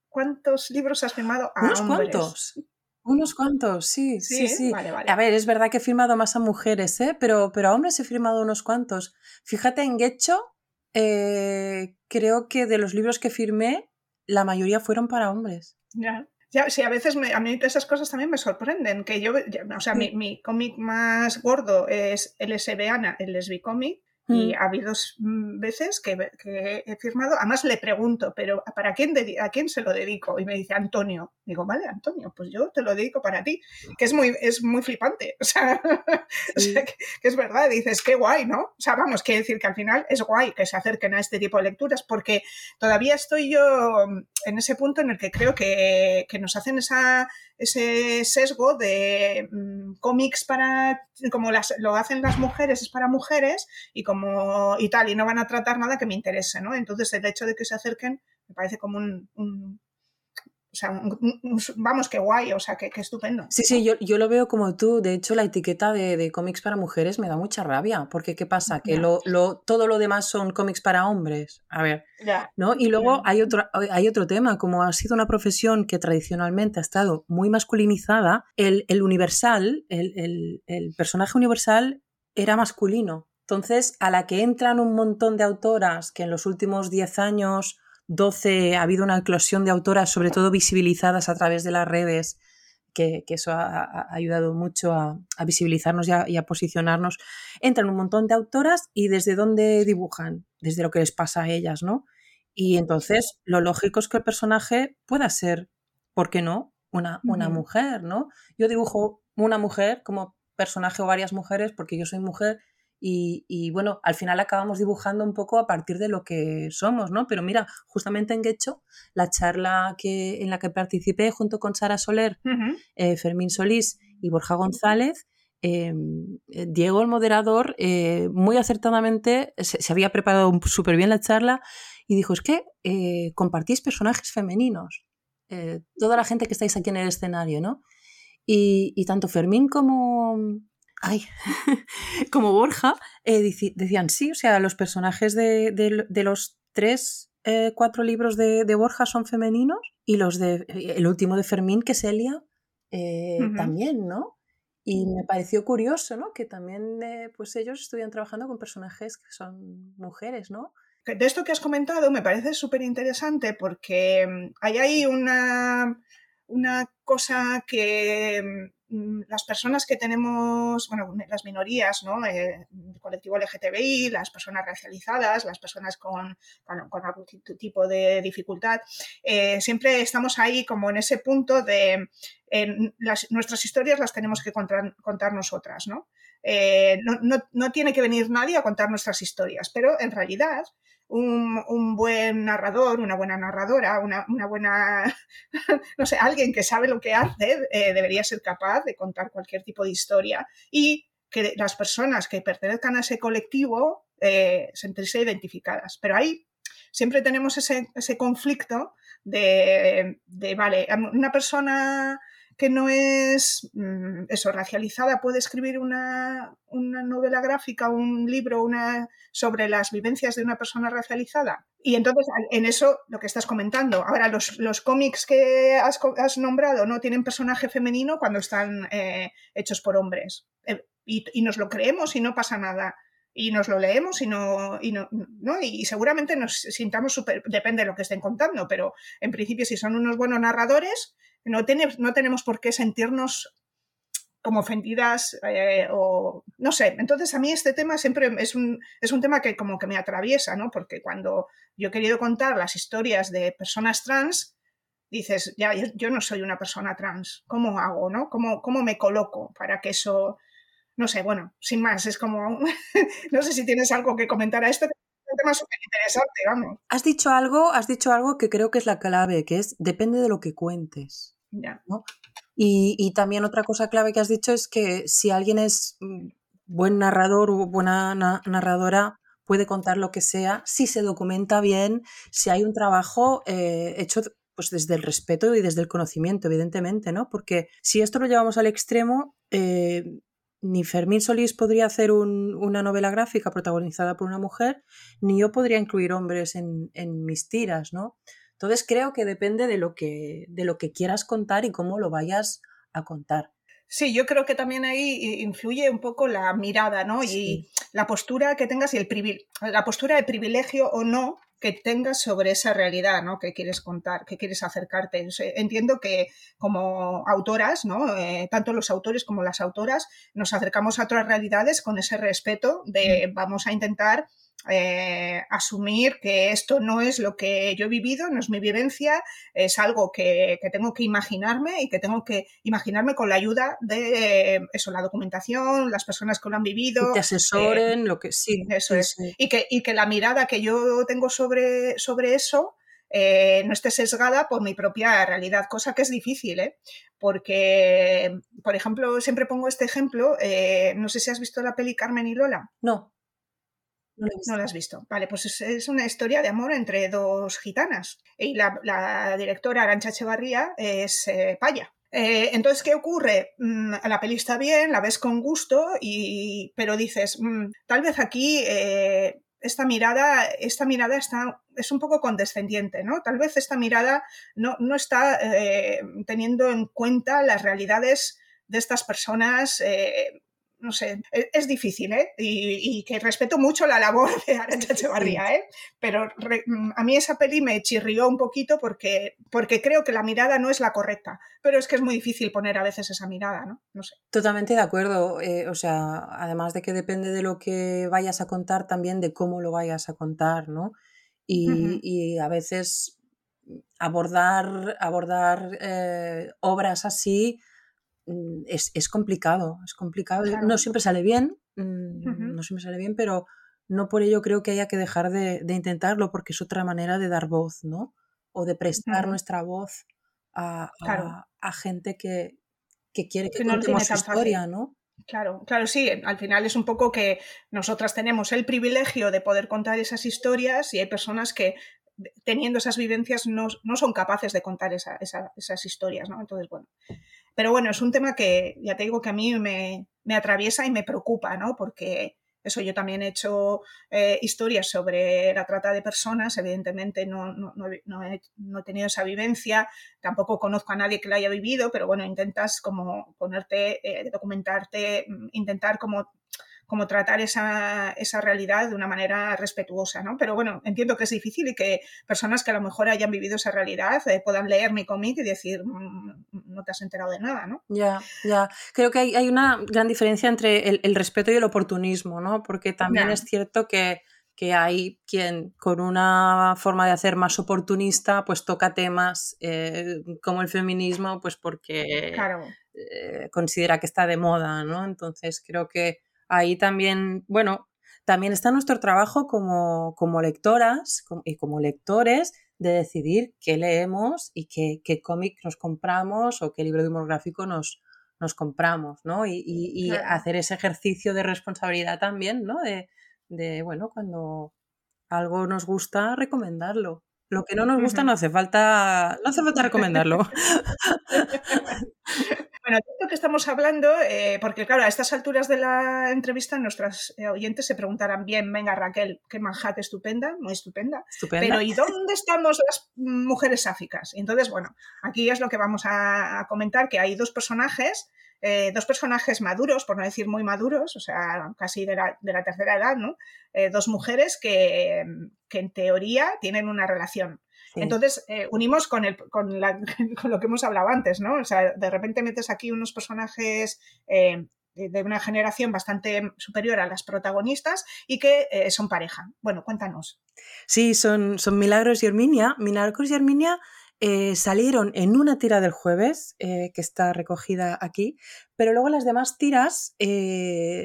¿cuántos libros has firmado a Unos hombres? cuantos. Unos cuantos, sí, sí, Sí, sí. vale, vale. A ver, es verdad que he firmado más a mujeres, ¿eh? pero, pero a hombres he firmado unos cuantos. Fíjate, en Getcho, eh, creo que de los libros que firmé, la mayoría fueron para hombres. Ya. Ya, sí, a veces me- a mí esas cosas también me sorprenden. Que yo, ya- o sea, mi, mi cómic más gordo es LSB Ana, el Lesbicomic, y Mm. ha habido mm, veces que, que he firmado, además le pregunto, pero ¿para quién, a quién se lo dedico? Y me dice Antonio. Digo, vale, Antonio, pues yo te lo dedico para ti, que es muy, es muy flipante. [LAUGHS] O sea, o Sí. sea, que, que es verdad, dices, qué guay, ¿no? O sea, vamos, quiere decir que al final es guay que se acerquen a este tipo de lecturas, porque todavía estoy yo en ese punto en el que creo que, que nos hacen esa, ese sesgo de mm, cómics para, como las, lo hacen las mujeres, es para mujeres y como y tal, y no van a tratar nada que me interese, ¿no? Entonces el hecho de que se acerquen me parece como un, un- o sea, vamos, qué guay, o sea, qué, qué estupendo. Sí, sí, yo, yo lo veo como tú. De hecho, la etiqueta de, de cómics para mujeres me da mucha rabia. Porque, ¿qué pasa? Que lo, lo, todo lo demás son cómics para hombres. A ver. ¿no? Y luego hay otro, hay otro tema, como ha sido una profesión que tradicionalmente ha estado muy masculinizada, el, el universal, el, el- el personaje universal era masculino. Entonces, a la que entran un montón de autoras, que en los últimos 10 años, 12, ha habido una eclosión de autoras, sobre todo visibilizadas a través de las redes, que, eso ha, ayudado mucho a, visibilizarnos y a, posicionarnos. Entran un montón de autoras y desde dónde dibujan, desde lo que les pasa a ellas, ¿no? Y entonces lo lógico es que el personaje pueda ser, ¿por qué no? Una, una mujer, ¿no? Yo dibujo una mujer como personaje o varias mujeres porque yo soy mujer y, bueno, al final acabamos dibujando un poco a partir de lo que somos, ¿no? Pero mira, justamente en Guecho, la charla que, en la que participé junto con Sara Soler, eh, Fermín Solís y Borja González, em, eh, Diego, el moderador, eh, muy acertadamente se, había preparado súper bien la charla y dijo, es que compartís personajes femeninos, toda la gente que estáis aquí en el escenario, ¿no? y tanto Fermín como, ay, [LAUGHS] como Borja, eh, decían sí, o sea, los personajes de, los tres, eh, cuatro libros de, Borja son femeninos y los de eh, el último de Fermín, que es Elia, también, ¿no? Y me pareció curioso, ¿no? Que también pues ellos estuvieran trabajando con personajes que son mujeres, ¿no? De esto que has comentado me parece súper interesante porque mm, hay ahí una, una cosa que Mm, las personas que tenemos, bueno, las minorías, ¿no? Eh, el colectivo LGTBI, las personas racializadas, las personas con, con, algún tipo de dificultad, eh, siempre estamos ahí como en ese punto de nuestras historias las tenemos que contar, contar nosotras, ¿no? Eh, no, no, no, tiene que venir nadie a contar nuestras historias, pero en realidad un, buen narrador, una buena narradora, una, buena, [LAUGHS] no sé, alguien que sabe lo que hace, eh, debería ser capaz de contar cualquier tipo de historia y que las personas que pertenezcan a ese colectivo eh, sentirse identificadas. Pero ahí siempre tenemos ese, conflicto de, de, vale, una persona que no es mm, eso, racializada, puede escribir una, novela gráfica, un libro una, sobre las vivencias de una persona racializada. Y entonces, en eso, lo que estás comentando. Ahora, los, los cómics que has, nombrado no tienen personaje femenino cuando están eh, hechos por hombres. Eh, y, nos lo creemos y no pasa nada y nos lo leemos y no, y no, ¿no? y seguramente nos sintamos súper, depende de lo que estén contando, pero en principio si son unos buenos narradores, no, no tenemos por qué sentirnos como ofendidas eh, o no sé. Entonces a mí este tema siempre es un, es un tema que como que me atraviesa, ¿no? Porque cuando yo he querido contar las historias de personas trans, dices, ya, yo, no soy una persona trans, ¿cómo hago, no? ¿Cómo, ¿Cómo me coloco para que eso, no sé, bueno, sin más, es como, [LAUGHS] no sé si tienes algo que comentar a esto, es un tema súper interesante, vamos. Has dicho algo, has dicho algo que creo que es la clave, que es depende de lo que cuentes. Y, también otra cosa clave que has dicho es que si alguien es mm, buen narrador o buena narradora, puede contar lo que sea, si se documenta bien, si hay un trabajo eh, hecho pues desde el respeto y desde el conocimiento, evidentemente, ¿no? Porque si esto lo llevamos al extremo, eh, ni Fermín Solís podría hacer una novela gráfica protagonizada por una mujer, ni yo podría incluir hombres en, en mis tiras, ¿no? Entonces creo que depende de lo que, de lo que quieras contar y cómo lo vayas a contar. Sí, yo creo que también ahí influye un poco la mirada, ¿no? Y la postura que tengas y el la postura de privilegio o no que tengas sobre esa realidad, ¿no? Que quieres contar, que quieres acercarte. Entiendo que como autoras, ¿no? Eh, tanto los autores como las autoras nos acercamos a otras realidades con ese respeto de vamos a intentar eh, asumir que esto no es lo que yo he vivido, no es mi vivencia, es algo que, tengo que imaginarme y que tengo que imaginarme con la ayuda de eso, la documentación, las personas que lo han vivido. Que te asesoren, eh, lo que sí. Eso es. Y, que, y que la mirada que yo tengo sobre, sobre eso eh, no esté sesgada por mi propia realidad, cosa que es difícil, ¿eh? porque, por ejemplo, siempre pongo este ejemplo, no sé si has visto la peli Carmen y Lola. No. No, lo has visto. Vale, pues es, una historia de amor entre dos gitanas. Y la, directora Arancha Echevarría es eh, paya. Eh, entonces, ¿qué ocurre? Mm, la peli está bien, la ves con gusto, y, pero dices, mm, tal vez aquí eh, esta mirada, esta mirada está, es un poco condescendiente, ¿no? Tal vez esta mirada no, no está teniendo en cuenta las realidades de estas personas no sé, e, es, difícil, ¿eh? Y, que respeto mucho la labor de Arancha Echevarría, ¿eh? Pero mm, a mí esa peli me chirrió un poquito porque, porque creo que la mirada no es la correcta, pero es que es muy difícil poner a veces esa mirada, ¿no? No sé. Totalmente de acuerdo, eh, o sea, además de que depende de lo que vayas a contar, también de cómo lo vayas a contar, ¿no? Y, y a veces abordar, abordar eh, obras así mm, es, es, complicado, es complicado. No siempre sale bien, mm, no siempre sale bien, pero no por ello creo que haya que dejar de, de, intentarlo porque es otra manera de dar voz, ¿no? O de prestar nuestra voz a, a, gente que, que quiere que, contemos su historia, ¿no? Claro, claro, sí, al final es un poco que nosotras tenemos el privilegio de poder contar esas historias y hay personas que teniendo esas vivencias no, son capaces de contar esas historias, ¿no? Entonces, bueno. Pero bueno, es un tema que ya te digo que a mí me, atraviesa y me preocupa, ¿no? Porque eso yo también he hecho eh, historias sobre la trata de personas, evidentemente no, no, he, tenido esa vivencia, tampoco conozco a nadie que la haya vivido, pero bueno, intentas como ponerte, eh, documentarte, mm, intentar como como tratar esa, esa, realidad de una manera respetuosa, ¿no? Pero bueno, entiendo que es difícil y que personas que a lo mejor hayan vivido esa realidad eh, puedan leer mi cómic y decir, mm, no te has enterado de nada, ¿no? Ya, ya. Creo que hay, hay una gran diferencia entre el, el, respeto y el oportunismo, ¿no? Porque también es cierto que que hay quien con una forma de hacer más oportunista pues toca temas eh, como el feminismo pues porque eh, considera que está de moda, ¿no? Entonces creo que ahí también, bueno, también está nuestro trabajo como, como lectoras y como lectores de decidir qué leemos y qué, qué cómic nos compramos o qué libro de humor gráfico nos, nos compramos, ¿no? Y, y, hacer ese ejercicio de responsabilidad también, ¿no? De, de, bueno, cuando algo nos gusta, recomendarlo. Lo que no nos gusta no hace falta, no hace falta [LAUGHS] recomendarlo. [LAUGHS] Bueno, de esto que estamos hablando, eh, porque claro, a estas alturas de la entrevista nuestras eh, oyentes se preguntarán bien, venga Raquel, qué manjate estupenda, muy estupenda, pero ¿y dónde estamos las mujeres sáficas? Entonces, bueno, aquí es lo que vamos a, comentar, que hay dos personajes, eh, dos personajes maduros, por no decir muy maduros, o sea, casi de la, de la tercera edad, ¿no? dos mujeres que, que en teoría tienen una relación entonces, eh, unimos con, el, con, la, [LAUGHS] con, lo que hemos hablado antes, ¿no? O sea, de repente metes aquí unos personajes eh, de una generación bastante superior a las protagonistas y que eh, son pareja. Bueno, cuéntanos. Sí, son, son Milagros y Herminia. Milagros y Herminia salieron en una tira del jueves, que está recogida aquí, pero luego las demás tiras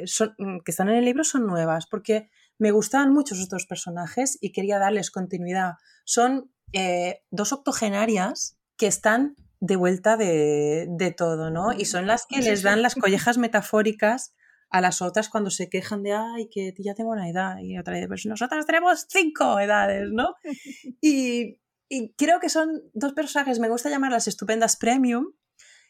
son, que están en el libro son nuevas, porque me gustaban mucho esos dos personajes y quería darles continuidad. Son eh, dos octogenarias que están de vuelta de, todo, ¿no? Y son las que les dan las collejas metafóricas a las otras cuando se quejan de, ay, que ya tengo una edad. Y otra vez, pues nosotras tenemos cinco edades, ¿no? [LAUGHS] Y, creo que son dos personajes, me gusta llamarlas estupendas premium,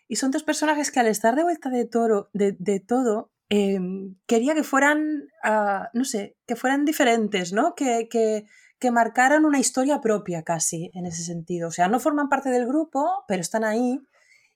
y son dos personajes que al estar de vuelta de, toro, de, todo, em, quería que fueran, ah, no sé, que fueran diferentes, ¿no? Que, que, que marcaran una historia propia casi en ese sentido. O sea, no forman parte del grupo, pero están ahí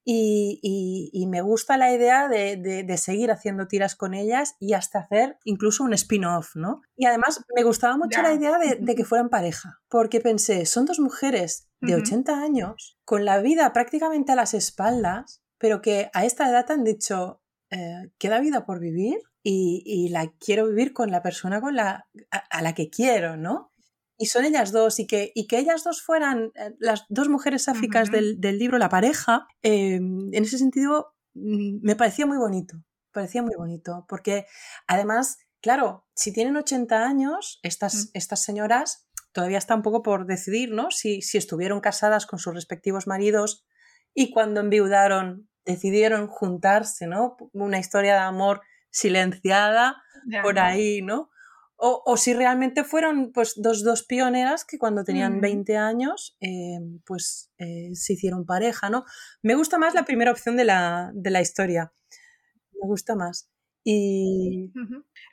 y, me gusta la idea de, seguir haciendo tiras con ellas y hasta hacer incluso un spin-off, ¿no? Y además me gustaba mucho la idea de, que fueran pareja, porque pensé, son dos mujeres de 80 años, con la vida prácticamente a las espaldas, pero que a esta edad han dicho, eh, queda vida por vivir y, la quiero vivir con la persona con la, a la que quiero, ¿no? Y son ellas dos, y que, y que ellas dos fueran eh, las dos mujeres sáficas del, libro, la pareja, em, en ese sentido mm, me parecía muy bonito, parecía muy bonito, porque además, claro, si tienen 80 años, estas, estas señoras todavía está un poco por decidir, ¿no? Si, si estuvieron casadas con sus respectivos maridos y cuando enviudaron decidieron juntarse, ¿no? Una historia de amor silenciada por ahí, ¿no? O, si realmente fueron pues dos, dos pioneras que cuando tenían 20 años eh, pues eh, se hicieron pareja, ¿no? Me gusta más la primera opción de la, de la historia. Me gusta más. Y...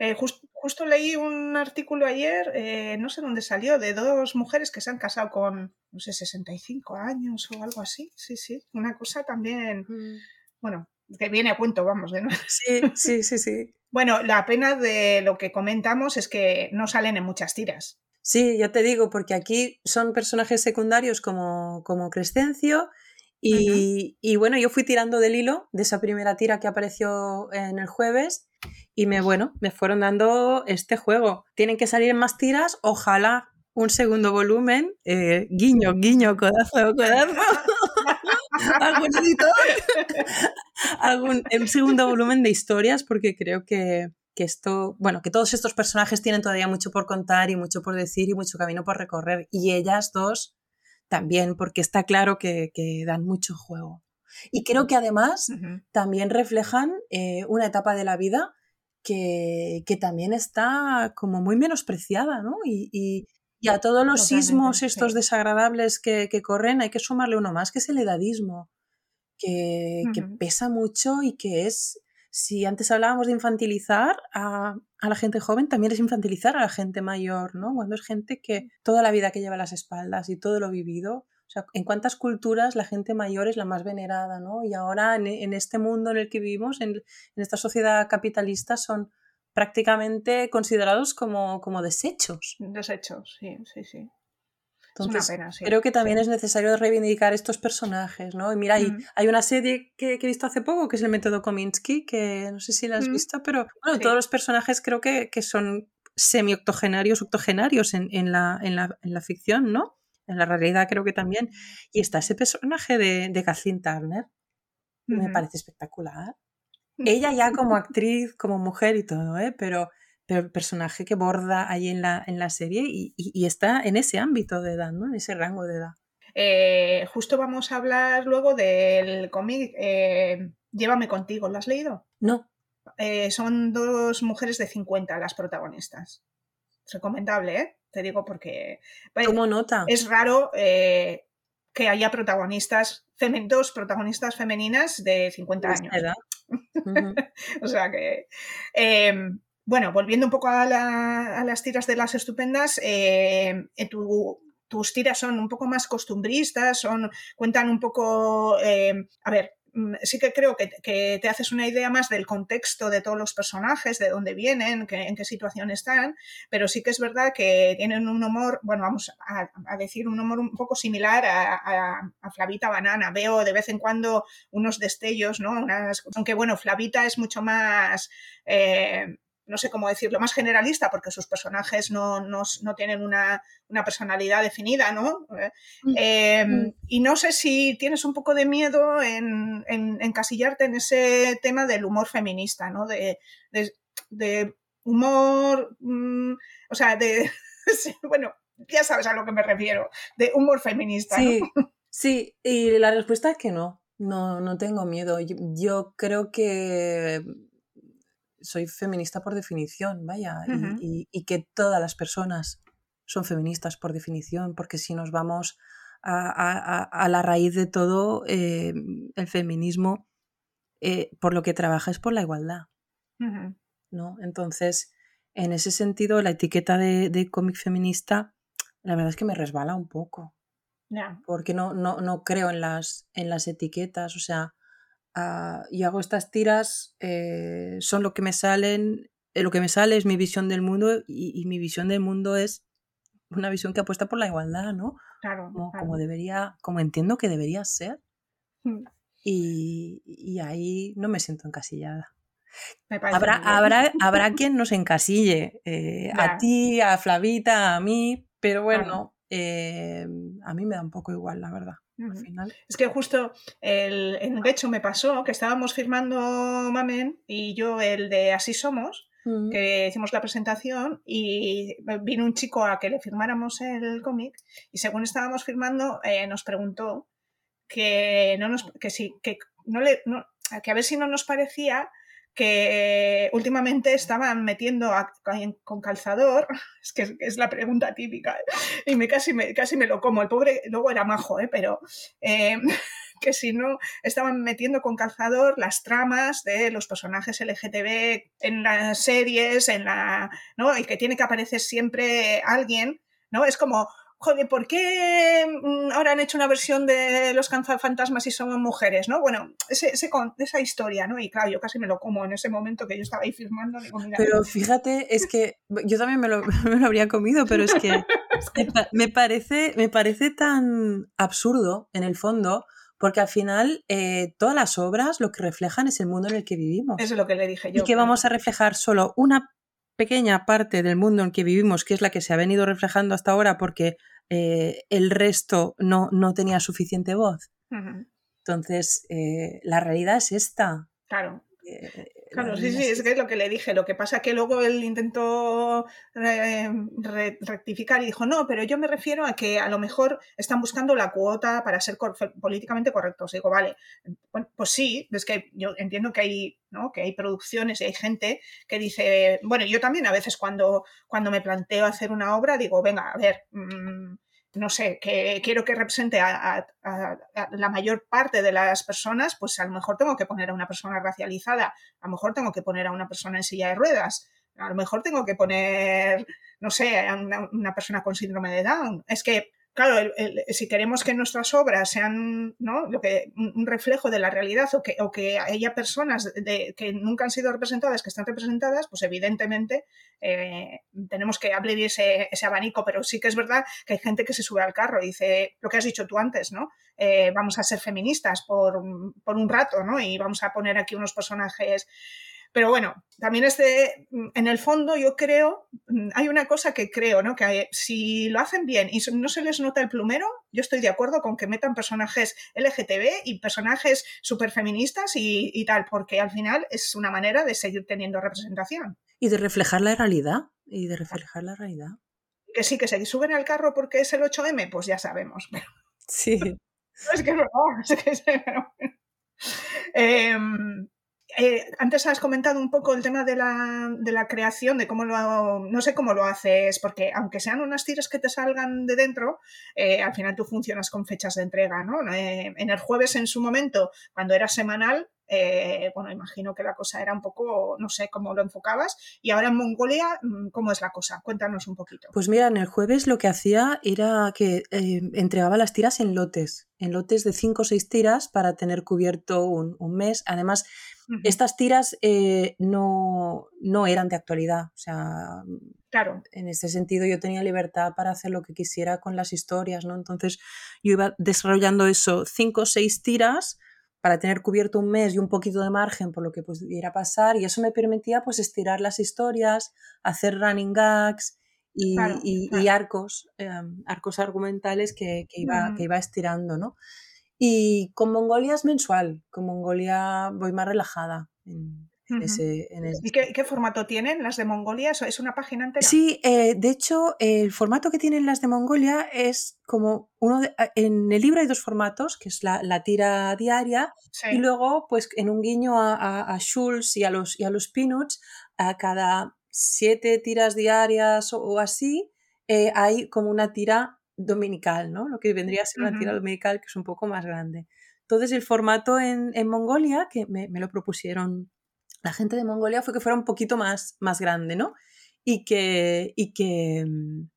Eh, justo leí un artículo ayer, no sé dónde salió, de dos mujeres que se han casado con, no sé, 65 años o algo así. Sí, sí. Una cosa también, mm. bueno, que viene a cuento, vamos, de nuevo. [LAUGHS] Sí, sí, sí, sí. Bueno, la pena de lo que comentamos es que no salen en muchas tiras. Sí, ya te digo, porque aquí son personajes secundarios como, como Crescencio y, y, bueno, yo fui tirando del hilo de esa primera tira que apareció en el jueves y me, bueno, me fueron dando este juego. Tienen que salir más tiras, ojalá un segundo volumen, eh, guiño, guiño, codazo, codazo. [LAUGHS] [LAUGHS] algún editor, algún segundo volumen de historias, porque creo que, que, esto, bueno, que todos estos personajes tienen todavía mucho por contar y mucho por decir y mucho camino por recorrer. Y ellas dos también, porque está claro que, que dan mucho juego. Y creo que además también reflejan eh, una etapa de la vida que, que, también está como muy menospreciada, ¿no? Y, y, y a todos los sismos estos desagradables que, que, corren hay que sumarle uno más, que es el edadismo, que, que pesa mucho y que es, si antes hablábamos de infantilizar a, a, la gente joven, también es infantilizar a la gente mayor, ¿no? Cuando es gente que toda la vida que lleva a las espaldas y todo lo vivido, o sea, en cuántas culturas la gente mayor es la más venerada, ¿no? Y ahora en, en este mundo en el que vivimos, en, en esta sociedad capitalista, son prácticamente considerados como, como desechos. Desechos, sí, sí, sí. Entonces, es una pena, sí. creo que también sí. es necesario reivindicar estos personajes, ¿no? Y mira, hay, mm. hay una serie que, que, he visto hace poco, que es el método Kominsky, que no sé si la has mm. visto, pero bueno, sí. todos los personajes creo que, que son semi-octogenarios, octogenarios en, en, la, en, la, en la ficción, ¿no? En la realidad creo que también. Y está ese personaje de, de Kathleen Turner, mm -hmm. me parece espectacular. Ella ya como actriz, como mujer y todo, ¿eh? pero, pero el personaje que borda ahí en la, en la serie y, y, y, está en ese ámbito de edad, ¿no? en ese rango de edad. Eh, justo vamos a hablar luego del cómic eh, Llévame contigo, ¿lo has leído? No. Eh, son dos mujeres de 50 las protagonistas. Recomendable, ¿eh? Te digo porque... Tomo nota. Es raro eh, que haya protagonistas, dos protagonistas femeninas de 50 años. Edad. [LAUGHS] O sea que. Eh, bueno, volviendo un poco a, la, a, las tiras de las estupendas, eh, tu, tus tiras son un poco más costumbristas, son, cuentan un poco. Eh, a ver, sí que creo que, que, te haces una idea más del contexto de todos los personajes, de dónde vienen, que, en qué situación están, pero sí que es verdad que tienen un humor, bueno, vamos a, decir un humor un poco similar a, Flavita Banana. Veo de vez en cuando unos destellos, ¿no? Aunque bueno, Flavita es mucho más... Eh, no sé cómo decirlo, más generalista, porque sus personajes no, no, no tienen una, una, personalidad definida, ¿no? Mm. Eh, mm. Y no sé si tienes un poco de miedo en, en, encasillarte en ese tema del humor feminista, ¿no? De, de, de humor, mmm, o sea, de, [LAUGHS] bueno, ya sabes a lo que me refiero, de humor feminista. Sí, ¿no? [LAUGHS] sí, y la respuesta es que no, no, no tengo miedo. Yo, yo creo que soy feminista por definición, vaya, uh -huh. y, y, y, que todas las personas son feministas por definición, porque si nos vamos a, a, a la raíz de todo, eh, el feminismo eh, por lo que trabaja es por la igualdad, uh -huh. ¿no? Entonces, en ese sentido, la etiqueta de, de cómic feminista, la verdad es que me resbala un poco. Yeah. Porque no, no, no creo en las, en las etiquetas, o sea, Uh, y hago estas tiras, eh, son lo que me salen, eh, lo que me sale es mi visión del mundo y, y, mi visión del mundo es una visión que apuesta por la igualdad, ¿no? Claro, como, claro. como debería, como entiendo que debería ser. Mm. Y, y, ahí no me siento encasillada. Me habrá, habrá, [LAUGHS] habrá quien nos encasille, eh, a ti, a Flavita, a mí, pero bueno, claro. a mí me da un poco igual, la verdad. Al final. Es que justo el, en hecho me pasó que estábamos firmando Mamen y yo el de Así Somos, uh -huh. que hicimos la presentación y vino un chico a que le firmáramos el cómic y según estábamos firmando eh, nos preguntó que no nos que sí que no le no, que a ver si no nos parecía que últimamente estaban metiendo a, con calzador, [LAUGHS] es que es, la pregunta típica, y me casi, me casi me lo como. El pobre luego era majo, ¿eh? pero eh, [LAUGHS] que si no, estaban metiendo con calzador las tramas de los personajes LGTB en las series, en la, ¿no? y que tiene que aparecer siempre alguien, ¿no? Es como joder, ¿por qué mm, ahora han hecho una versión de los fantasmas y son mujeres, no? Bueno, ese, esa historia, ¿no? Y claro, yo casi me lo como en ese momento que yo estaba ahí firmando. pero fíjate, es que yo también me lo, [LAUGHS] me lo habría comido, pero es que, Me, parece, me parece tan absurdo en el fondo porque al final eh, todas las obras lo que reflejan es el mundo en el que vivimos. Eso es lo que le dije yo. Y que vamos a reflejar solo una pequeña parte del mundo en que vivimos, que es la que se ha venido reflejando hasta ahora porque eh, el resto no, no, tenía suficiente voz. Entonces, eh, la realidad es esta. Claro. Claro, sí, sí, es que es lo que le dije. Lo que pasa es que luego él intentó rectificar y dijo, no, pero yo me refiero a que a lo mejor están buscando la cuota para ser políticamente correctos. digo, vale, pues sí, es que yo entiendo que hay, ¿no? que hay producciones y hay gente que dice, bueno, yo también a veces cuando, cuando me planteo hacer una obra digo, venga, a ver... Mm, no sé, que quiero que represente a, la mayor parte de las personas, pues a lo mejor tengo que poner a una persona racializada, a lo mejor tengo que poner a una persona en silla de ruedas, a lo mejor tengo que poner, no sé, a una persona con síndrome de Down. Es que claro, si queremos que nuestras obras sean ¿no? lo que, un reflejo de la realidad o que, o que haya personas que nunca han sido representadas, que están representadas, pues evidentemente eh, tenemos que abrir ese, ese, abanico, pero sí que es verdad que hay gente que se sube al carro y dice lo que has dicho tú antes, ¿no? Eh, vamos a ser feministas por, por un rato, ¿no? Y vamos a poner aquí unos personajes pero bueno, también este, en el fondo yo creo, mm, hay una cosa que creo, ¿no? Que si lo hacen bien y no se les nota el plumero, yo estoy de acuerdo con que metan personajes LGTB y personajes súper feministas y, y tal, porque al final es una manera de seguir teniendo representación. Y de reflejar la realidad, y de reflejar la realidad. Que sí, que se suben al carro porque es el 8M, pues ya sabemos. Pero... [LAUGHS] Sí. No, es que no, [LAUGHS] es que es... eh, eh, antes has comentado un poco el tema de la, de la, creación, de cómo lo, no sé cómo lo haces, porque aunque sean unas tiras que te salgan de dentro, eh, al final tú funcionas con fechas de entrega, ¿no? Eh, en el jueves en su momento, cuando era semanal, bueno, imagino que la cosa era un poco, no sé cómo lo enfocabas, y ahora en Mongolia, mm, ¿cómo es la cosa? Cuéntanos un poquito. Pues mira, en el jueves lo que hacía era que entregaba las tiras en lotes, en lotes de 5 o 6 tiras para tener cubierto un, un mes. Además, estas tiras eh, no, no, eran de actualidad. O sea, claro. en ese sentido yo tenía libertad para hacer lo que quisiera con las historias, ¿no? Entonces yo iba desarrollando eso, cinco o seis tiras para tener cubierto un mes y un poquito de margen por lo que pudiera pasar y eso me permitía pues estirar las historias, hacer running gags y, y, arcos, em, arcos argumentales que, que iba, que iba estirando, ¿no? Y con Mongolia es mensual, con Mongolia voy más relajada. En, ese, ¿Y qué, formato tienen las de Mongolia? ¿Es una página entera? Sí, eh, de hecho, el formato que tienen las de Mongolia es como uno en el libro hay dos formatos, que es la, tira diaria y luego, pues en un guiño a, a, Schulz y a los, y a los Peanuts, a cada siete tiras diarias o, así, eh, hay como una tira dominical, ¿no? Lo que vendría a ser una tira dominical que es un poco más grande. Entonces el formato en, Mongolia, que me, lo propusieron la gente de Mongolia, fue que fuera un poquito más, más grande, ¿no? Y que, y que, mm,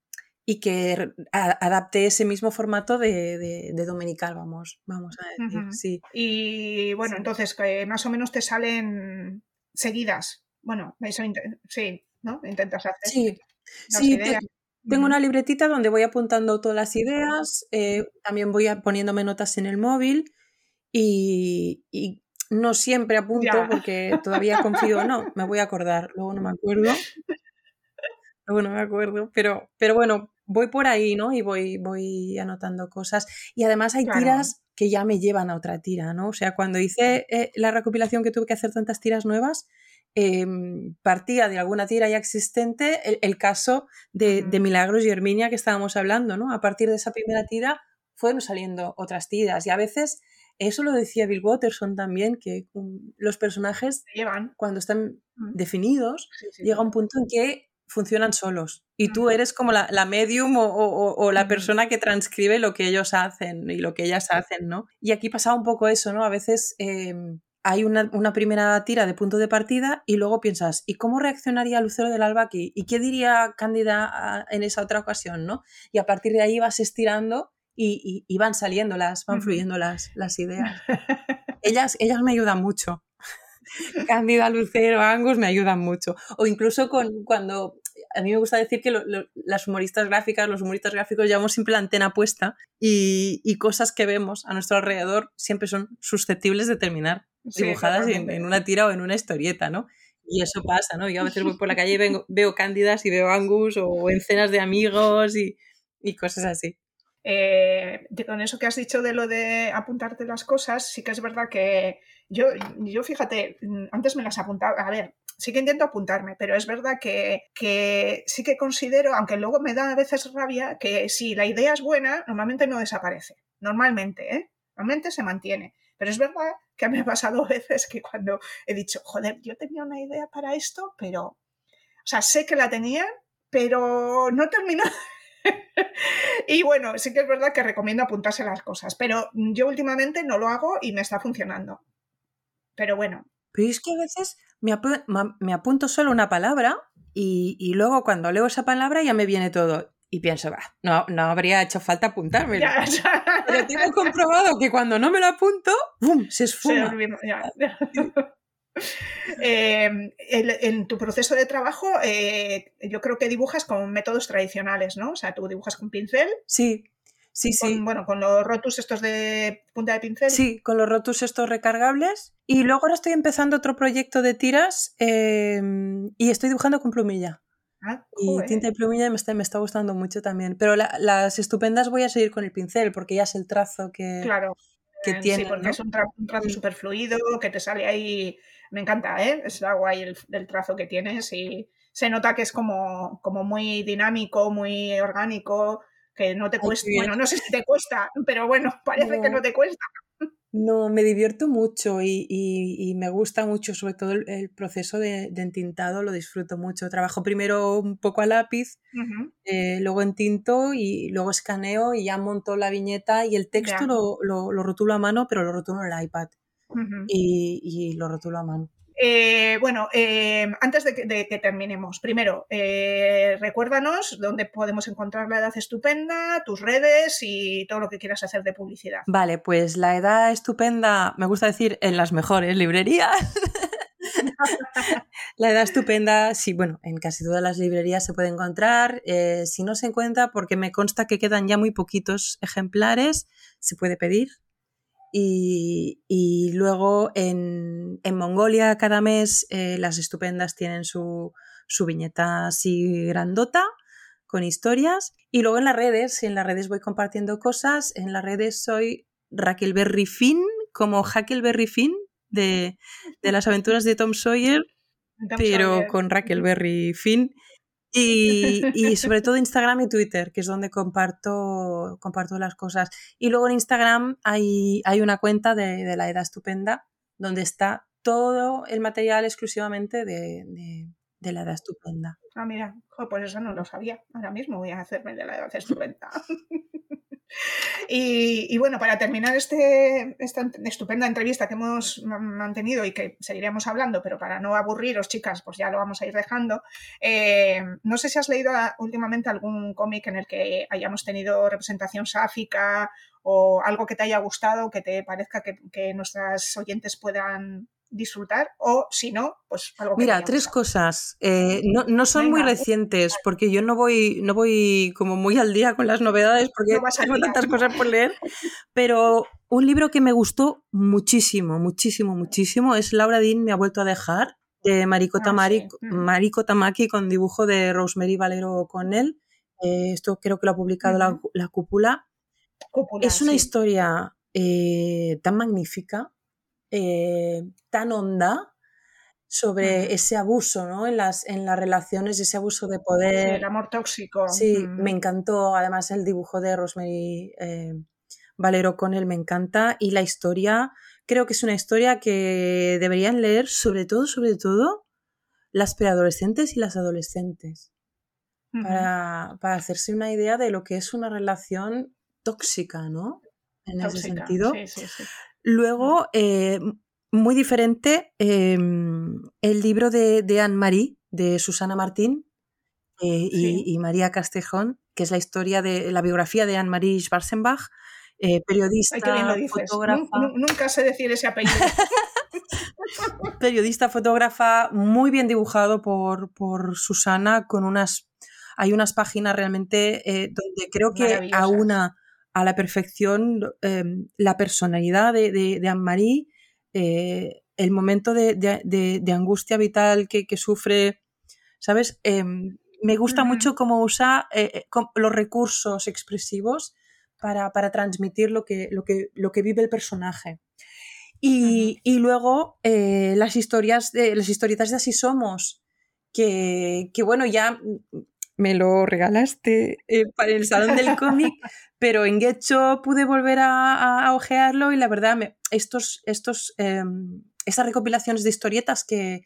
y que adapte ese mismo formato de, dominical, vamos, vamos a decir, sí. Y bueno, entonces, que más o menos te salen seguidas. Bueno, eso sí, ¿no? Intentas hacer. Sí, sí, tengo una libretita donde voy apuntando todas las ideas, eh, también voy poniéndome notas en el móvil y, no siempre apunto porque todavía confío, no, me voy a acordar, luego no me acuerdo. Luego no me acuerdo, pero, pero bueno, voy por ahí, ¿no? Y voy, voy anotando cosas. Y además hay tiras que ya me llevan a otra tira, ¿no? O sea, cuando hice eh, la recopilación que tuve que hacer tantas tiras nuevas, Em, partía de alguna tira ya existente el, caso de, Milagros y Herminia que estábamos hablando, ¿no? A partir de esa primera tira fueron saliendo otras tiras y a veces, eso lo decía Bill Watterson también, que los personajes Llevan. cuando están definidos llega un punto en que funcionan solos y tú eres como la, medium o, la persona que transcribe lo que ellos hacen y lo que ellas hacen, ¿no? Y aquí pasaba un poco eso, ¿no? A veces... Em, hay una, primera tira de punto de partida y luego piensas, ¿y cómo reaccionaría Lucero del Alba aquí? ¿Y qué diría Cándida en esa otra ocasión? ¿no? Y a partir de ahí vas estirando y, van saliendo las, van fluyendo las, las ideas. [LAUGHS] ellas, ellas me ayudan mucho. [LAUGHS] Cándida, Lucero, Angus me ayudan mucho. O incluso con, cuando a mí me gusta decir que las humoristas gráficas, los humoristas gráficos llevamos siempre la antena puesta y, cosas que vemos a nuestro alrededor siempre son susceptibles de terminar dibujadas en, una tira o en una historieta, ¿no? Y eso pasa, ¿no? Yo a veces voy por la calle y veo cándidas y veo angus o en cenas de amigos y, y cosas así. Eh, con eso que has dicho de lo de apuntarte las cosas, sí que es verdad que yo, yo fíjate, antes me las apuntaba, a ver, sí que intento apuntarme, pero es verdad que, que, sí que considero, aunque luego me da a veces rabia, que si la idea es buena, normalmente no desaparece. Normalmente, ¿eh? Normalmente se mantiene. Pero es verdad que me ha pasado [LAUGHS] veces que cuando he dicho, joder, yo tenía una idea para esto, pero, o sea, sé que la tenía, pero no terminó. [LAUGHS] y bueno, sí que es verdad que recomiendo apuntarse las cosas, pero yo últimamente no lo hago y me está funcionando. Pero bueno, pero es que a veces me, apunto solo una palabra y, luego cuando leo esa palabra ya me viene todo. Y pienso, va, no, no habría hecho falta apuntármelo. Pero tengo comprobado que cuando no me lo apunto, ¡bum! se esfuma. Em, en tu proceso de trabajo, eh, yo creo que dibujas con métodos tradicionales, ¿no? O sea, tú dibujas con pincel. Sí, Sí, sí. bueno, con los rotus estos de punta de pincel. Sí, con los rotus estos recargables. Y luego ahora estoy empezando otro proyecto de tiras em, y estoy dibujando con plumilla. Ah, y tinta y plumilla me está, me está gustando mucho también. Pero las estupendas voy a seguir con el pincel porque ya es el trazo que, claro. Que tiene. Sí, porque es un, trazo súper fluido, que te sale ahí. Me encanta, ¿eh? Es guay el, el trazo que tienes y se nota que es como, como muy dinámico, muy orgánico que no te cuesta, bueno, no sé si te cuesta, pero bueno, [LAUGHS] parece que no te cuesta. No, me divierto mucho y, me gusta mucho, sobre todo el, proceso de, entintado, lo disfruto mucho. Trabajo primero un poco a lápiz, eh, luego entinto y luego escaneo y ya monto la viñeta y el texto lo, lo, rotulo a mano, pero lo rotulo en el iPad y, y lo rotulo a mano. Eh, bueno, eh, antes de que, terminemos, primero, eh, recuérdanos dónde podemos encontrar la edad estupenda, tus redes y todo lo que quieras hacer de publicidad. Vale, pues la edad estupenda, me gusta decir, en las mejores librerías. [LAUGHS] la edad estupenda, sí, bueno, en casi todas las librerías se puede encontrar. si no se encuentra, porque me consta que quedan ya muy poquitos ejemplares, se puede pedir y, luego en, Mongolia cada mes eh, las estupendas tienen su, viñeta así grandota con historias. Y luego en las redes, en las redes voy compartiendo cosas. En las redes soy Raquel Finn, como Huckleberry Finn de, de las aventuras de Tom Sawyer, [LAUGHS] pero con Raquel Finn. [LAUGHS] Y, sobre todo Instagram y Twitter, que es donde comparto, comparto las cosas. Y luego en Instagram hay, hay una cuenta de, la Edad Estupenda, donde está todo el material exclusivamente de, la Edad Estupenda. Ah, mira, pues eso no lo sabía. Ahora mismo voy a hacerme de la Edad Estupenda. [LAUGHS] Y, bueno, para terminar este, esta estupenda entrevista que hemos mantenido y que seguiremos hablando, pero para no aburriros, chicas, pues ya lo vamos a ir dejando. Eh, no sé si has leído últimamente algún cómic en el que hayamos tenido representación sáfica o algo que te haya gustado, que te parezca que, que nuestras oyentes puedan disfrutar o si no, pues algo Mira, tres cosas. Eh, no, no, son muy recientes porque yo no voy, no voy como muy al día con las novedades porque tengo tantas cosas por leer, pero un libro que me gustó muchísimo, muchísimo, muchísimo es Laura Dean me ha vuelto a dejar de Mariko, ah, Tamari, mm. Tamaki con dibujo de Rosemary Valero con él. Eh, esto creo que lo ha publicado la, Cúpula. es una historia eh, tan magnífica eh, tan honda sobre ese abuso, ¿no? En las, en las relaciones, ese abuso de poder. el amor tóxico. Sí, me encantó. Además, el dibujo de Rosemary eh, Valero con él me encanta. Y la historia, creo que es una historia que deberían leer, sobre todo, sobre todo, las preadolescentes y las adolescentes. para, hacerse una idea de lo que es una relación tóxica, ¿no? En ese sentido. Sí, sí, sí. Luego, eh, muy diferente em, el libro de, Anne-Marie, de Susana Martín eh, y, María Castejón, que es la historia de la biografía de Anne-Marie Schwarzenbach, eh, periodista, fotógrafa. Nunca sé decir ese apellido. [LAUGHS] periodista, fotógrafa, muy bien dibujado por, por Susana, con unas. Hay unas páginas realmente eh, donde creo que aúna a la perfección em, la personalidad de, de, Anne-Marie, eh, el momento de, angustia vital que, sufre, ¿sabes? Em, me gusta mucho cómo usa eh, los recursos expresivos para, transmitir lo que, lo, que, lo que vive el personaje. Y, luego eh, las historias de las historietas de Así Somos, que, bueno, ya me lo regalaste eh, para el salón del cómic, [LAUGHS] pero en Getcho pude volver a, a, ojearlo y la verdad, me, estos, estos, em, estas recopilaciones de historietas que,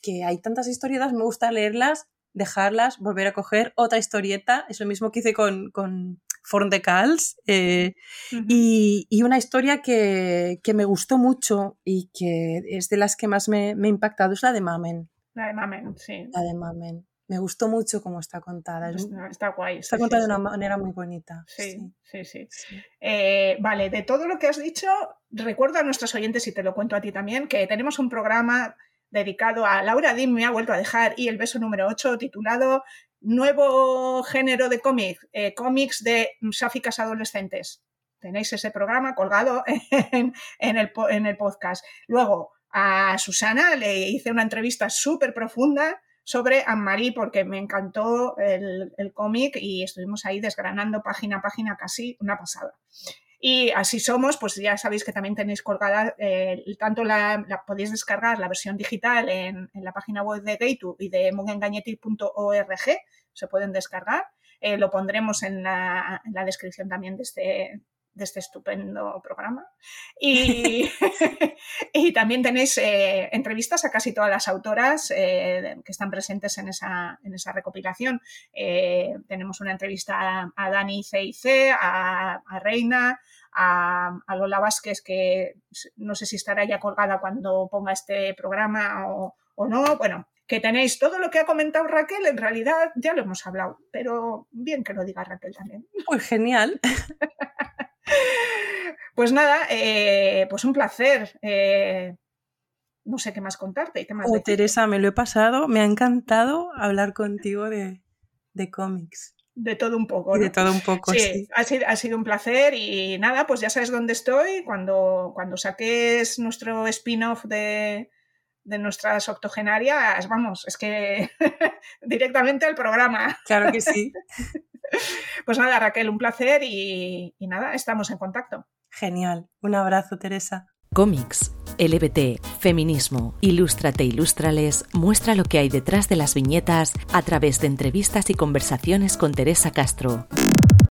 que hay tantas historietas, me gusta leerlas, dejarlas, volver a coger otra historieta, es lo mismo que hice con, con Forn de Cals. Eh, y, una historia que, me gustó mucho y que es de las que más me, ha impactado es la de Mamen. La de Mamen, sí. La de Mamen. Me gustó mucho cómo está contada. Está, guay. Está contada de una manera muy bonita. Sí, sí, sí. Eh, vale, de todo lo que has dicho, recuerdo a nuestros oyentes, y te lo cuento a ti también, que tenemos un programa dedicado a Laura Dim, me ha vuelto a dejar, y el beso número 8, titulado nuevo género de cómic, eh, cómics de sáficas adolescentes. Tenéis ese programa colgado [LAUGHS] en, el, en el podcast. Luego, a Susana le hice una entrevista súper profunda sobre Anne-Marie porque me encantó el, el cómic y estuvimos ahí desgranando página a página casi una pasada. Y así somos, pues ya sabéis que también tenéis colgada, eh, tanto la, podéis descargar la versión digital en, la página web de Gaitu y de mugengañetic.org, se pueden descargar. Eh, lo pondremos en la, en la, descripción también de este, de este estupendo programa. Y, [LAUGHS] y también tenéis eh, entrevistas a casi todas las autoras que están presentes en esa, en esa recopilación. tenemos una entrevista a, Dani C&C, a, a Reina, a, Lola Vázquez, que no sé si estará ya colgada cuando ponga este programa o, no. Bueno, que tenéis todo lo que ha comentado Raquel, en realidad ya lo hemos hablado, pero bien que lo diga Raquel también. Pues genial. [LAUGHS] [LAUGHS] pues nada, eh, pues un placer. Eh, no sé qué más contarte. Qué más oh, Teresa, me lo he pasado, me ha encantado hablar contigo de, de cómics. De todo un poco. De todo un poco, sí. Ha, sido, ha, sido, un placer y nada, pues ya sabes dónde estoy. Cuando, cuando saques nuestro spin-off de, de nuestras octogenarias, vamos, es que [LAUGHS] directamente al programa. Claro que sí. [LAUGHS] [LAUGHS] pues nada, Raquel, un placer y, y nada, estamos en contacto. Genial. Un abrazo, Teresa. Cómics, LBT, feminismo, Ilústrate Ilústrales muestra lo que hay detrás de las viñetas a través de entrevistas y conversaciones con Teresa Castro.